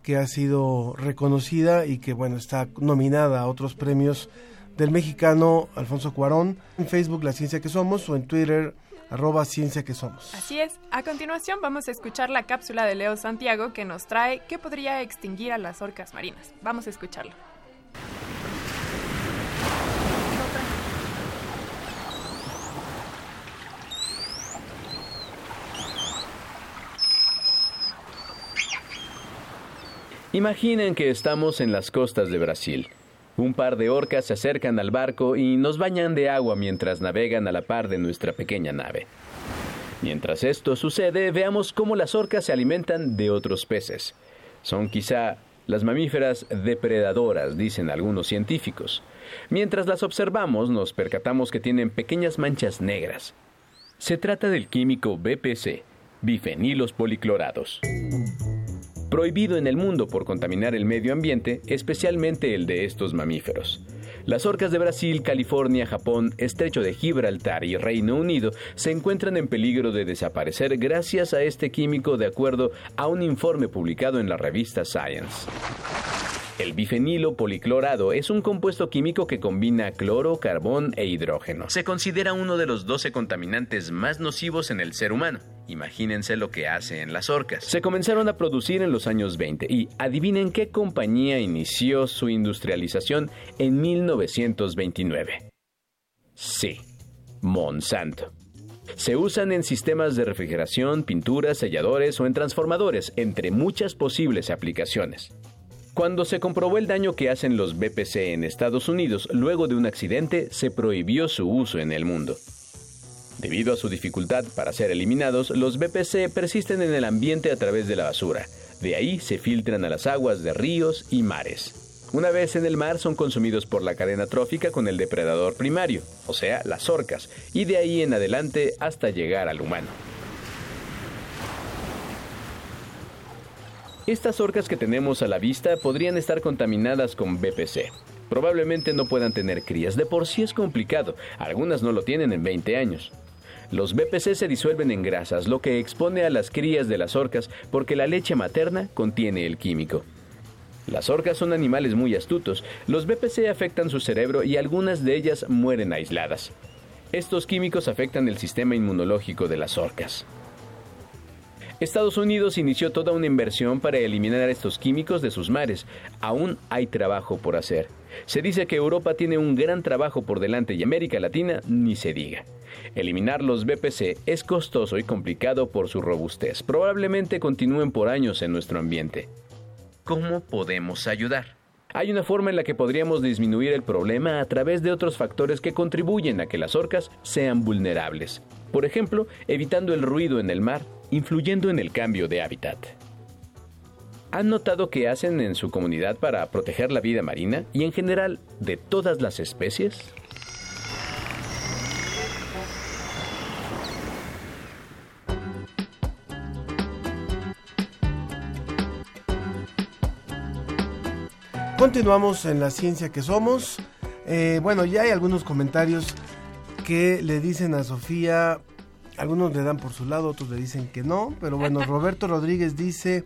que ha sido reconocida y que bueno está nominada a otros premios del mexicano Alfonso Cuarón. En Facebook La Ciencia que Somos o en Twitter arroba Ciencia que Somos. Así es. A continuación vamos a escuchar la cápsula de Leo Santiago que nos trae qué podría extinguir a las orcas marinas. Vamos a escucharlo. Imaginen que estamos en las costas de Brasil. Un par de orcas se acercan al barco y nos bañan de agua mientras navegan a la par de nuestra pequeña nave. Mientras esto sucede, veamos cómo las orcas se alimentan de otros peces. Son quizá las mamíferas depredadoras, dicen algunos científicos. Mientras las observamos, nos percatamos que tienen pequeñas manchas negras. Se trata del químico BPC, bifenilos policlorados. Prohibido en el mundo por contaminar el medio ambiente, especialmente el de estos mamíferos. Las orcas de Brasil, California, Japón, Estrecho de Gibraltar y Reino Unido se encuentran en peligro de desaparecer gracias a este químico de acuerdo a un informe publicado en la revista Science. El bifenilo policlorado es un compuesto químico que combina cloro, carbón e hidrógeno. Se considera uno de los 12 contaminantes más nocivos en el ser humano. Imagínense lo que hace en las orcas. Se comenzaron a producir en los años 20 y adivinen qué compañía inició su industrialización en 1929. Sí, Monsanto. Se usan en sistemas de refrigeración, pinturas, selladores o en transformadores, entre muchas posibles aplicaciones. Cuando se comprobó el daño que hacen los BPC en Estados Unidos luego de un accidente, se prohibió su uso en el mundo. Debido a su dificultad para ser eliminados, los BPC persisten en el ambiente a través de la basura. De ahí se filtran a las aguas de ríos y mares. Una vez en el mar son consumidos por la cadena trófica con el depredador primario, o sea, las orcas, y de ahí en adelante hasta llegar al humano. Estas orcas que tenemos a la vista podrían estar contaminadas con BPC. Probablemente no puedan tener crías, de por sí es complicado, algunas no lo tienen en 20 años. Los BPC se disuelven en grasas, lo que expone a las crías de las orcas porque la leche materna contiene el químico. Las orcas son animales muy astutos, los BPC afectan su cerebro y algunas de ellas mueren aisladas. Estos químicos afectan el sistema inmunológico de las orcas. Estados Unidos inició toda una inversión para eliminar estos químicos de sus mares. Aún hay trabajo por hacer. Se dice que Europa tiene un gran trabajo por delante y América Latina ni se diga. Eliminar los BPC es costoso y complicado por su robustez. Probablemente continúen por años en nuestro ambiente. ¿Cómo podemos ayudar? Hay una forma en la que podríamos disminuir el problema a través de otros factores que contribuyen a que las orcas sean vulnerables. Por ejemplo, evitando el ruido en el mar, influyendo en el cambio de hábitat. ¿Han notado qué hacen en su comunidad para proteger la vida marina y en general de todas las especies? Continuamos en la ciencia que somos. Eh, bueno, ya hay algunos comentarios que le dicen a Sofía, algunos le dan por su lado, otros le dicen que no, pero bueno, Roberto Rodríguez dice,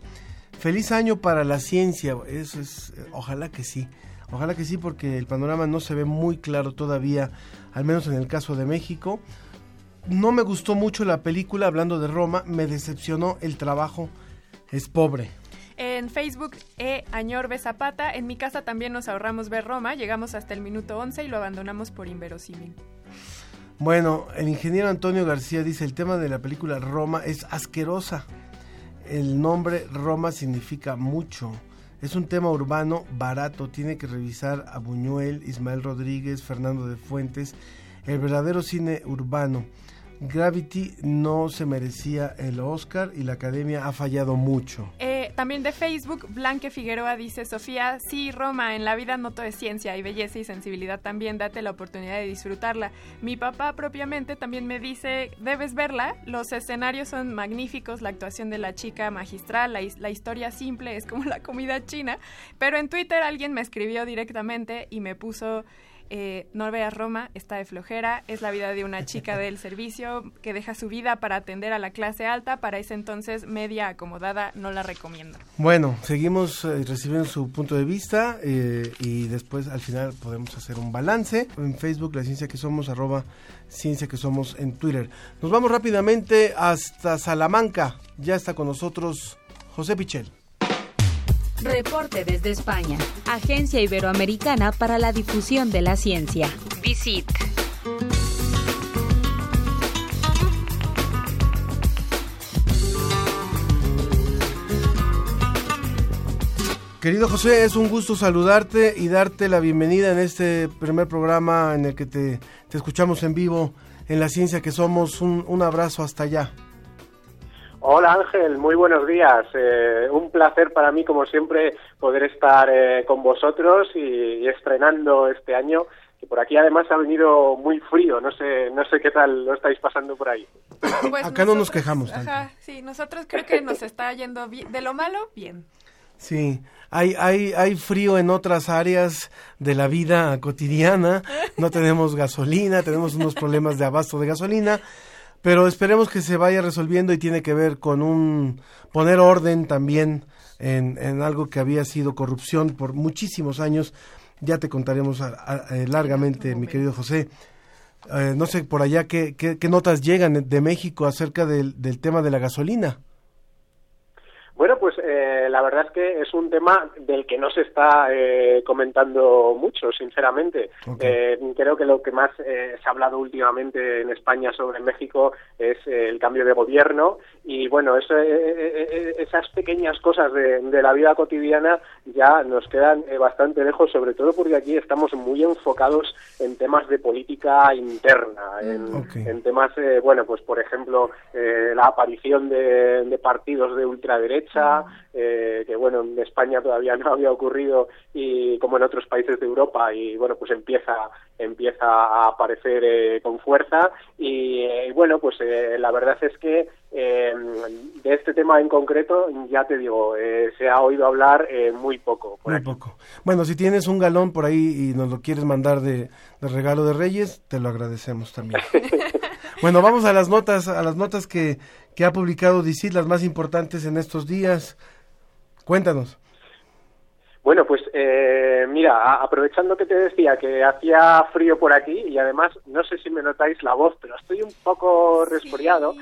feliz año para la ciencia, eso es, eh, ojalá que sí, ojalá que sí, porque el panorama no se ve muy claro todavía, al menos en el caso de México. No me gustó mucho la película, hablando de Roma, me decepcionó el trabajo, es pobre. En Facebook, E. Añorbe Zapata. En mi casa también nos ahorramos ver Roma. Llegamos hasta el minuto 11 y lo abandonamos por inverosímil. Bueno, el ingeniero Antonio García dice, el tema de la película Roma es asquerosa. El nombre Roma significa mucho. Es un tema urbano barato. Tiene que revisar a Buñuel, Ismael Rodríguez, Fernando de Fuentes. El verdadero cine urbano. Gravity no se merecía el Oscar y la academia ha fallado mucho. Eh, también de Facebook, Blanque Figueroa dice, Sofía, sí, Roma, en la vida no todo es ciencia, hay belleza y sensibilidad también, date la oportunidad de disfrutarla. Mi papá propiamente también me dice, debes verla, los escenarios son magníficos, la actuación de la chica magistral, la historia simple es como la comida china, pero en Twitter alguien me escribió directamente y me puso... eh, no veas Roma, está de flojera, es la vida de una chica del servicio que deja su vida para atender a la clase alta, para ese entonces media acomodada, no la recomiendo. Bueno, seguimos eh, recibiendo su punto de vista eh, y después al final podemos hacer un balance. En Facebook, la ciencia que somos, arroba ciencia que somos en Twitter. Nos vamos rápidamente hasta Salamanca. Ya está con nosotros José Pichel. Reporte desde España. Agencia Iberoamericana para la Difusión de la Ciencia. Visit. Querido José, es un gusto saludarte y darte la bienvenida en este primer programa en el que te, te escuchamos en vivo en la ciencia que somos. Un, un abrazo hasta allá. Hola Ángel, muy buenos días. Eh, un placer para mí, como siempre, poder estar eh, con vosotros y, y estrenando este año, que por aquí además ha venido muy frío. No sé, no sé qué tal lo estáis pasando por ahí. Pues Acá no nos quejamos tanto. Ajá, sí, nosotros creo que nos está yendo bien. De lo malo, bien. Sí, hay, hay, hay frío en otras áreas de la vida cotidiana, no tenemos gasolina, tenemos unos problemas de abasto de gasolina, pero esperemos que se vaya resolviendo y tiene que ver con un poner orden también en, en algo que había sido corrupción por muchísimos años. Ya te contaremos a- a- eh, largamente, mi querido José. Eh, no sé por allá qué, qué, qué notas llegan de México acerca del, del tema de la gasolina. Bueno, pues eh, la verdad es que es un tema del que no se está eh, comentando mucho, sinceramente. Eh, creo que lo que más eh, se ha hablado últimamente en España sobre México es eh, el cambio de gobierno y bueno, eso, esas pequeñas cosas de, de la vida cotidiana ya nos quedan bastante lejos, sobre todo porque aquí estamos muy enfocados en temas de política interna, en, en temas, eh, bueno, pues por ejemplo, la aparición de, de partidos de ultraderecha, eh, que bueno, en España todavía no había ocurrido y como en otros países de Europa y bueno, pues empieza empieza a aparecer eh, con fuerza y eh, bueno, pues eh, la verdad es que eh, de este tema en concreto, ya te digo, eh, se ha oído hablar eh, muy poco. por Muy aquí. poco. Bueno, si tienes un galón por ahí y nos lo quieres mandar de, de regalo de Reyes, te lo agradecemos también. bueno, vamos a las notas, a las notas que, que ha publicado DICIT, las más importantes en estos días. Cuéntanos. Bueno, pues eh, mira, aprovechando que te decía que hacía frío por aquí y además no sé si me notáis la voz, pero estoy un poco resfriado.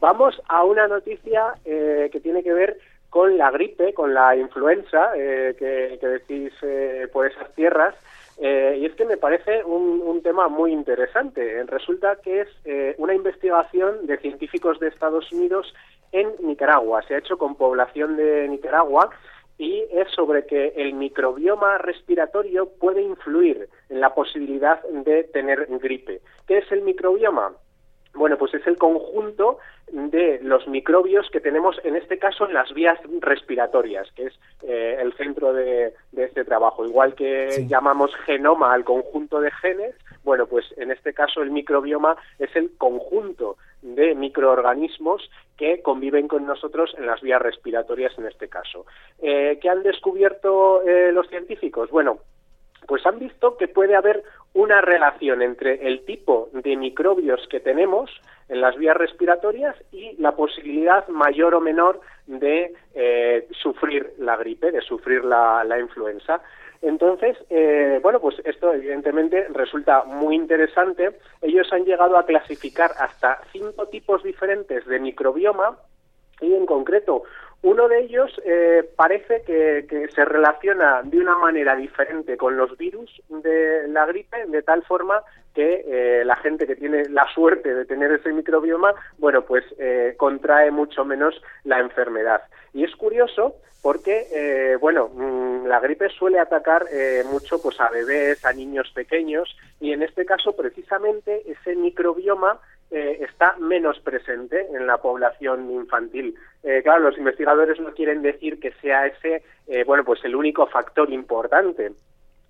Vamos a una noticia eh, que tiene que ver con la gripe, con la influenza eh, que, que decís eh, por esas tierras. Eh, y es que me parece un, tema muy interesante. Resulta que es eh, una investigación de científicos de Estados Unidos en Nicaragua. Se ha hecho con población de Nicaragua y es sobre que el microbioma respiratorio puede influir en la posibilidad de tener gripe. ¿Qué es el microbioma? Bueno, pues es el conjunto de los microbios que tenemos, en este caso, en las vías respiratorias, que es eh, el centro de, de este trabajo. Igual que llamamos genoma al conjunto de genes, bueno, pues en este caso el microbioma es el conjunto de microorganismos que conviven con nosotros en las vías respiratorias en este caso. Eh, ¿Qué han descubierto eh, los científicos? Bueno, pues han visto que puede haber una relación entre el tipo de microbios que tenemos en las vías respiratorias y la posibilidad mayor o menor de eh, sufrir la gripe, de sufrir la, influenza. Entonces, eh, bueno, pues esto evidentemente resulta muy interesante. Ellos han llegado a clasificar hasta cinco tipos diferentes de microbioma y en concreto uno de ellos eh, parece que, se relaciona de una manera diferente con los virus de la gripe, de tal forma que eh, la gente que tiene la suerte de tener ese microbioma, bueno, pues eh, contrae mucho menos la enfermedad. Y es curioso porque, eh, bueno, mm, la gripe suele atacar eh, mucho pues a bebés, a niños pequeños, y en este caso precisamente ese microbioma eh, está menos presente en la población infantil. Eh, claro, los investigadores no quieren decir que sea ese, eh, bueno, pues el único factor importante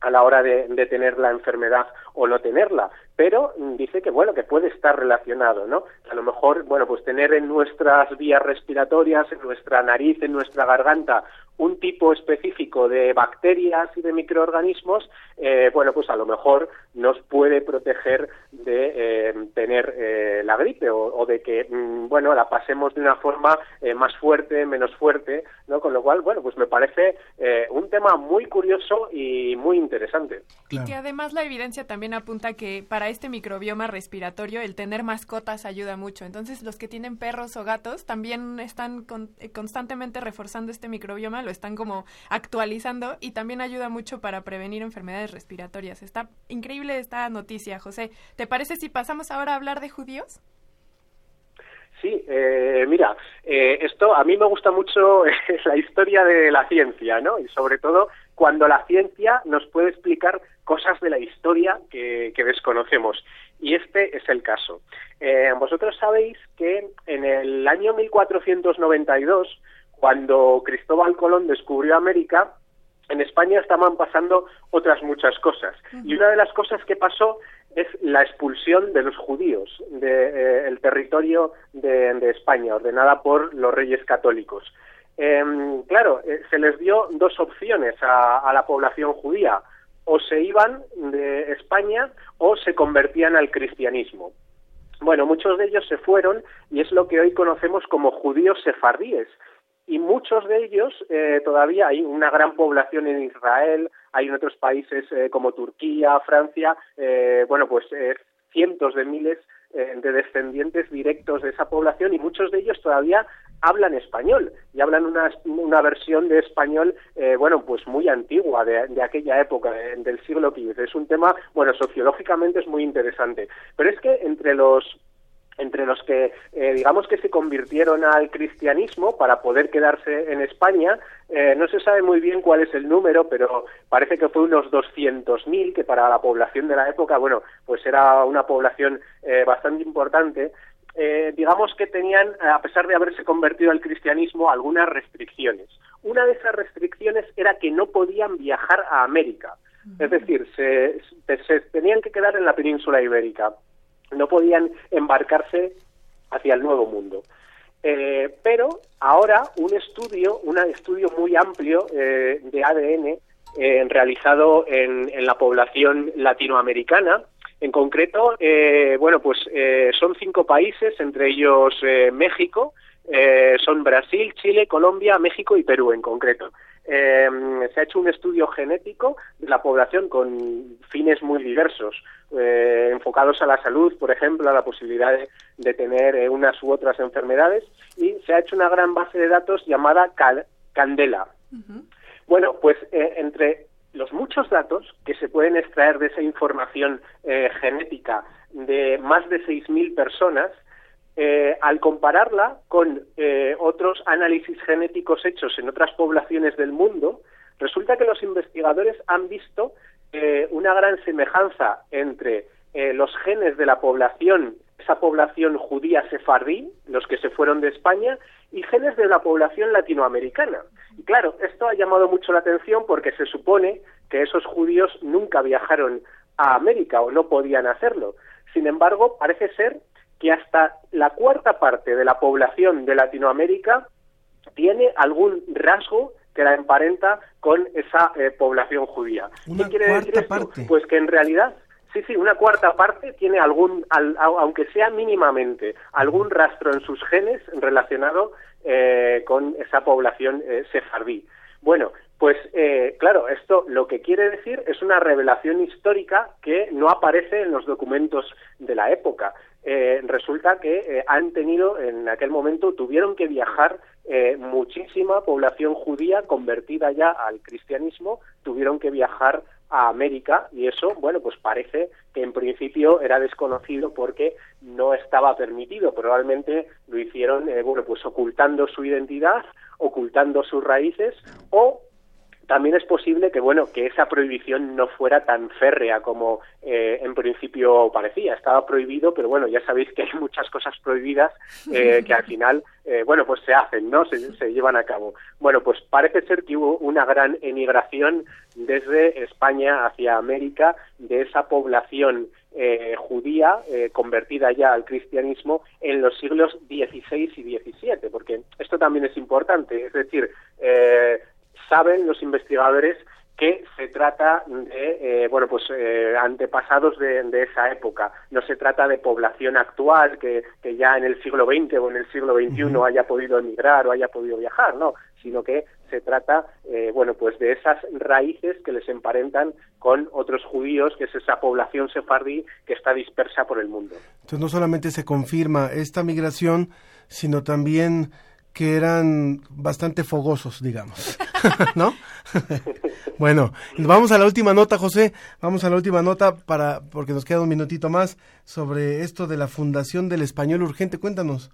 a la hora de, de tener la enfermedad o no tenerla, pero dice que bueno que puede estar relacionado, ¿no? A lo mejor bueno pues tener en nuestras vías respiratorias, en nuestra nariz, en nuestra garganta un tipo específico de bacterias y de microorganismos, eh, bueno pues a lo mejor nos puede proteger de eh, tener eh, la gripe o, o de que mm, bueno la pasemos de una forma eh, más fuerte, menos fuerte, ¿no? Con lo cual bueno pues me parece eh, un tema muy curioso y muy interesante. Y que además la evidencia también apunta que para este microbioma respiratorio el tener mascotas ayuda mucho. Entonces los que tienen perros o gatos también están con- eh, constantemente reforzando este microbioma, lo están como actualizando y también ayuda mucho para prevenir enfermedades respiratorias. Está increíble esta noticia, José. ¿Te parece si pasamos ahora a hablar de judíos? Sí, eh, mira, eh, esto a mí me gusta mucho la historia de la ciencia, ¿no? Y sobre todo cuando la ciencia nos puede explicar cosas de la historia que, que desconocemos. Y este es el caso. Eh, vosotros sabéis que en el año 1492, cuando Cristóbal Colón descubrió América, en España estaban pasando otras muchas cosas. Y una de las cosas que pasó es la expulsión de los judíos del territorio de, de España, ordenada por los reyes católicos. Em, claro, eh, se les dio dos opciones a, a la población judía. O se iban de España o se convertían al cristianismo. Bueno, muchos de ellos se fueron y es lo que hoy conocemos como judíos sefardíes. Y muchos de ellos eh, todavía hay una gran población en Israel, hay en otros países eh, como Turquía, Francia, eh, bueno, pues eh, cientos de miles de descendientes directos de esa población y muchos de ellos todavía hablan español y hablan una, una versión de español, eh, bueno, pues muy antigua de, de aquella época, de- del siglo XV. Es un tema, bueno, sociológicamente es muy interesante. Pero es que entre los entre los que eh, digamos que se convirtieron al cristianismo para poder quedarse en España, eh, no se sabe muy bien cuál es el número, pero parece que fue unos 200.000, que para la población de la época, bueno, pues era una población eh, bastante importante. Eh, digamos que tenían, a pesar de haberse convertido al cristianismo, algunas restricciones. Una de esas restricciones era que no podían viajar a América. Es decir, se, se- tenían que quedar en la península ibérica no podían embarcarse hacia el nuevo mundo. Eh, pero ahora un estudio, un estudio muy amplio eh, de ADN eh, realizado en, en la población latinoamericana, en concreto, eh, bueno, pues eh, son cinco países, entre ellos eh, México, eh, son Brasil, Chile, Colombia, México y Perú en concreto. Eh, se ha hecho un estudio genético de la población con fines muy diversos, eh, enfocados a la salud, por ejemplo, a la posibilidad de, de tener eh, unas u otras enfermedades, y se ha hecho una gran base de datos llamada Cal- Candela. Bueno, pues eh, entre los muchos datos que se pueden extraer de esa información eh, genética de más de 6.000 personas, eh, al compararla con eh, otros análisis genéticos hechos en otras poblaciones del mundo, resulta que los investigadores han visto eh, una gran semejanza entre eh, los genes de la población, esa población judía sefardí, los que se fueron de España, y genes de la población latinoamericana. Y claro, esto ha llamado mucho la atención porque se supone que esos judíos nunca viajaron a América o no podían hacerlo. Sin embargo, parece ser que hasta la cuarta parte de la población de Latinoamérica tiene algún rasgo que la emparenta con esa eh, población judía. ¿Qué quiere decir esto? parte. Pues que en realidad, sí, sí, una cuarta parte tiene algún, al- au- aunque sea mínimamente, algún rastro en sus genes relacionado eh, con esa población eh, sefardí. Bueno, pues eh, claro, esto lo que quiere decir es una revelación histórica que no aparece en los documentos de la época. Eh, resulta que eh, han tenido, en aquel momento, tuvieron que viajar eh, muchísima población judía convertida ya al cristianismo, tuvieron que viajar a América y eso, bueno, pues parece que en principio era desconocido porque no estaba permitido. Probablemente lo hicieron, eh, bueno, pues ocultando su identidad, ocultando sus raíces o también es posible que bueno que esa prohibición no fuera tan férrea como eh, en principio parecía. Estaba prohibido pero bueno ya sabéis que hay muchas cosas prohibidas eh, que al final eh, bueno pues se hacen no se, se llevan a cabo. Bueno pues parece ser que hubo una gran emigración desde España hacia América de esa población eh, judía eh, convertida ya al cristianismo en los siglos XVI y XVII, porque esto también es importante, es decir, eh, saben los investigadores que se trata de eh, bueno pues eh, antepasados de, de esa época. No se trata de población actual que, que ya en el siglo XX o en el siglo XXI haya podido emigrar o haya podido viajar no sino que se trata eh, bueno pues de esas raíces que les emparentan con otros judíos que es esa población sefardí que está dispersa por el mundo. Entonces no solamente se confirma esta migración, sino también que eran bastante fogosos, digamos. ¿No? bueno, vamos a la última nota, José. Vamos a la última nota para porque nos queda un minutito más sobre esto de la Fundación del Español Urgente. Cuéntanos.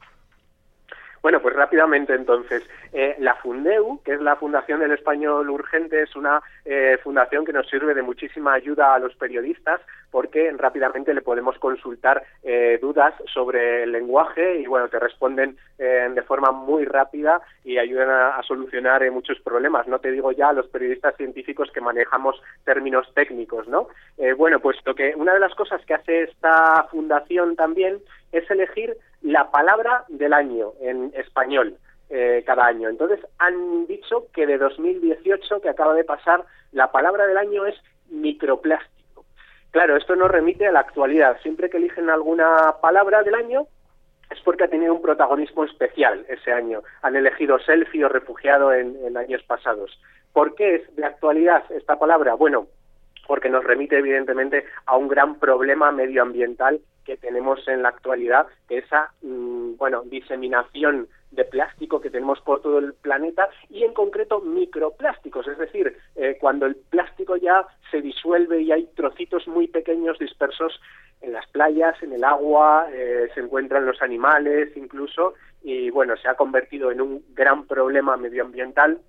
Bueno, pues rápidamente entonces. Eh, la Fundeu, que es la Fundación del Español Urgente, es una eh, fundación que nos sirve de muchísima ayuda a los periodistas porque rápidamente le podemos consultar eh, dudas sobre el lenguaje y bueno, te responden eh, de forma muy rápida y ayudan a, solucionar eh, muchos problemas. No te digo ya a los periodistas científicos que manejamos términos técnicos, ¿no? Eh, bueno, pues lo que una de las cosas que hace esta fundación también es elegir la palabra del año en español. eh, cada año. Entonces han dicho que de 2018, que acaba de pasar, la palabra del año es microplástico. Claro, esto nos remite a la actualidad. Siempre que eligen alguna palabra del año, es porque ha tenido un protagonismo especial ese año. Han elegido selfie o refugiado en, en años pasados. ¿Por qué es de actualidad esta palabra? Bueno, porque nos remite evidentemente a un gran problema medioambiental que tenemos en la actualidad, que esa mm, bueno diseminación de plástico que tenemos por todo el planeta y en concreto microplásticos, es decir, eh, cuando el plástico ya se disuelve y hay trocitos muy pequeños dispersos en las playas, en el agua, eh, se encuentran los animales incluso y bueno, se ha convertido en un gran problema medioambiental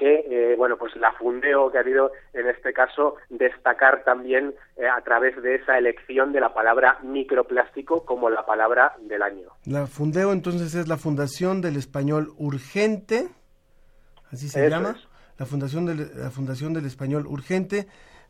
que, eh, bueno, pues la Fundeo que ha habido en este caso destacar también eh, a través de esa elección de la palabra microplástico como la palabra del año. La Fundeo entonces es la Fundación del Español Urgente, así se Eso llama, es. la Fundación del, la Fundación del Español Urgente.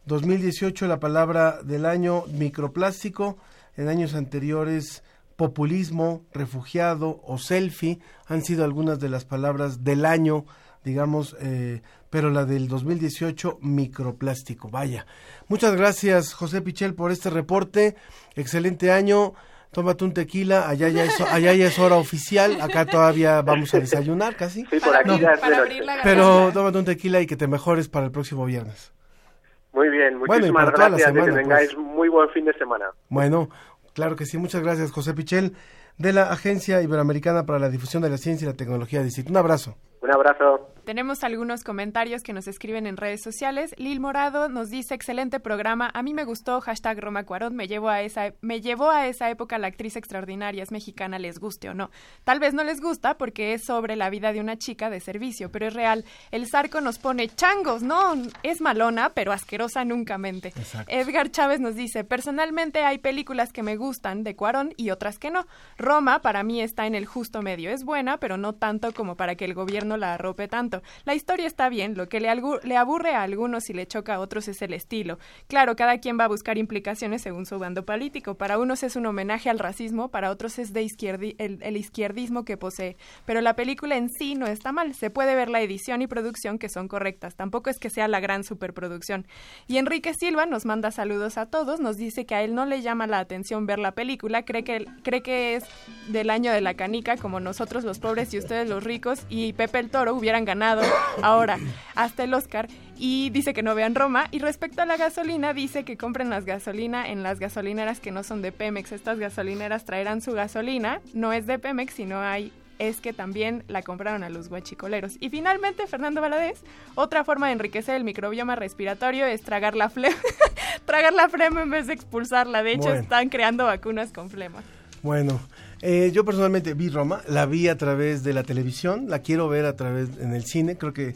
2018 la palabra del año microplástico, en años anteriores populismo, refugiado o selfie han sido algunas de las palabras del año, digamos, eh, pero la del 2018 microplástico. Vaya. Muchas gracias José Pichel por este reporte. Excelente año. Tómate un tequila, allá ya es, allá ya es hora oficial, acá todavía vamos a desayunar casi. Sí, por aquí ya es de noche. Pero tómate un tequila y que te mejores para el próximo viernes. Muy bien, Bueno, y muchísimas la gracias y que semana, tengáis pues. muy buen fin de semana. Bueno, claro que sí. Muchas gracias, José Pichel, de la Agencia Iberoamericana para la Difusión de la Ciencia y la Tecnología de Un abrazo. Un abrazo. Tenemos algunos comentarios que nos escriben en redes sociales. Lil Morado nos dice, excelente programa, a mí me gustó, hashtag Roma Cuarón, me llevó, a esa, me llevó a esa época la actriz extraordinaria, es mexicana, les guste o no. Tal vez no les gusta porque es sobre la vida de una chica de servicio, pero es real. El zarco nos pone changos, no, es malona, pero asquerosa nunca mente. Edgar Chávez nos dice, personalmente hay películas que me gustan de Cuarón y otras que no. Roma para mí está en el justo medio, es buena, pero no tanto como para que el gobierno la arrope tanto. La historia está bien, lo que le, le aburre a algunos y le choca a otros es el estilo. Claro, cada quien va a buscar implicaciones según su bando político. Para unos es un homenaje al racismo, para otros es de el izquierdismo que posee. Pero la película en sí no está mal. Se puede ver la edición y producción que son correctas. Tampoco es que sea la gran superproducción. Y Enrique Silva nos manda saludos a todos. Nos dice que a él no le llama la atención ver la película. Cree que, cree que es del año de la canica, como nosotros los pobres y ustedes los ricos. Y Pepe el Toro hubieran ganado ahora hasta el Oscar. Y dice que no vean Roma. Y respecto a la gasolina, dice que compren las gasolina en las gasolineras que no son de Pemex. Estas gasolineras traerán su gasolina. No es de Pemex, sino hay es que también la compraron a los guachicoleros. Y finalmente, Fernando Valadez, otra forma de enriquecer el microbioma respiratorio es tragar la flema, tragar la flema en vez de expulsarla. De hecho, Bueno. están creando vacunas con flema. Bueno, eh, yo personalmente vi Roma, la vi a través de la televisión, la quiero ver a través en el cine, creo que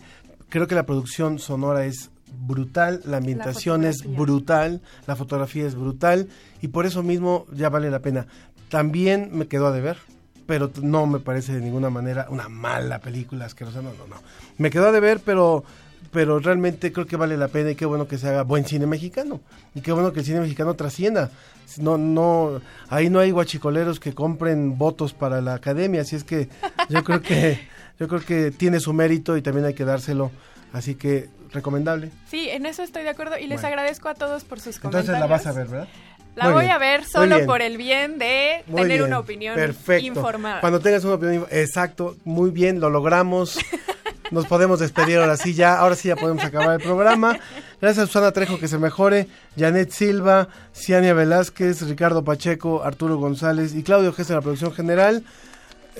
creo que la producción sonora es brutal, la ambientación es brutal, la fotografía es brutal y por eso mismo ya vale la pena. También me quedó a deber, pero no me parece de ninguna manera una mala película asquerosa, no, no, no. Me quedó a deber, pero pero realmente creo que vale la pena y qué bueno que se haga buen cine mexicano y qué bueno que el cine mexicano trascienda. No, no, ahí no hay guachicoleros que compren votos para la academia, así es que yo creo que yo creo que tiene su mérito y también hay que dárselo, así que recomendable. Sí, en eso estoy de acuerdo y les Bueno. agradezco a todos por sus comentarios. Entonces la vas a ver, ¿verdad? La Muy voy bien, a ver solo por el bien de Muy tener bien, una opinión perfecto. informada. Cuando tengas una opinión, exacto, muy bien, lo logramos. Nos podemos despedir ahora sí ya, ahora sí ya podemos acabar el programa. Gracias a Susana Trejo que se mejore, Janet Silva, Ciania Velázquez, Ricardo Pacheco, Arturo González y Claudio Gesta en la producción general.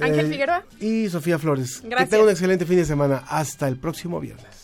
Ángel Eh, Figueroa. Y Sofía Flores. Que Gracias. tengan un excelente fin de semana. Hasta el próximo viernes.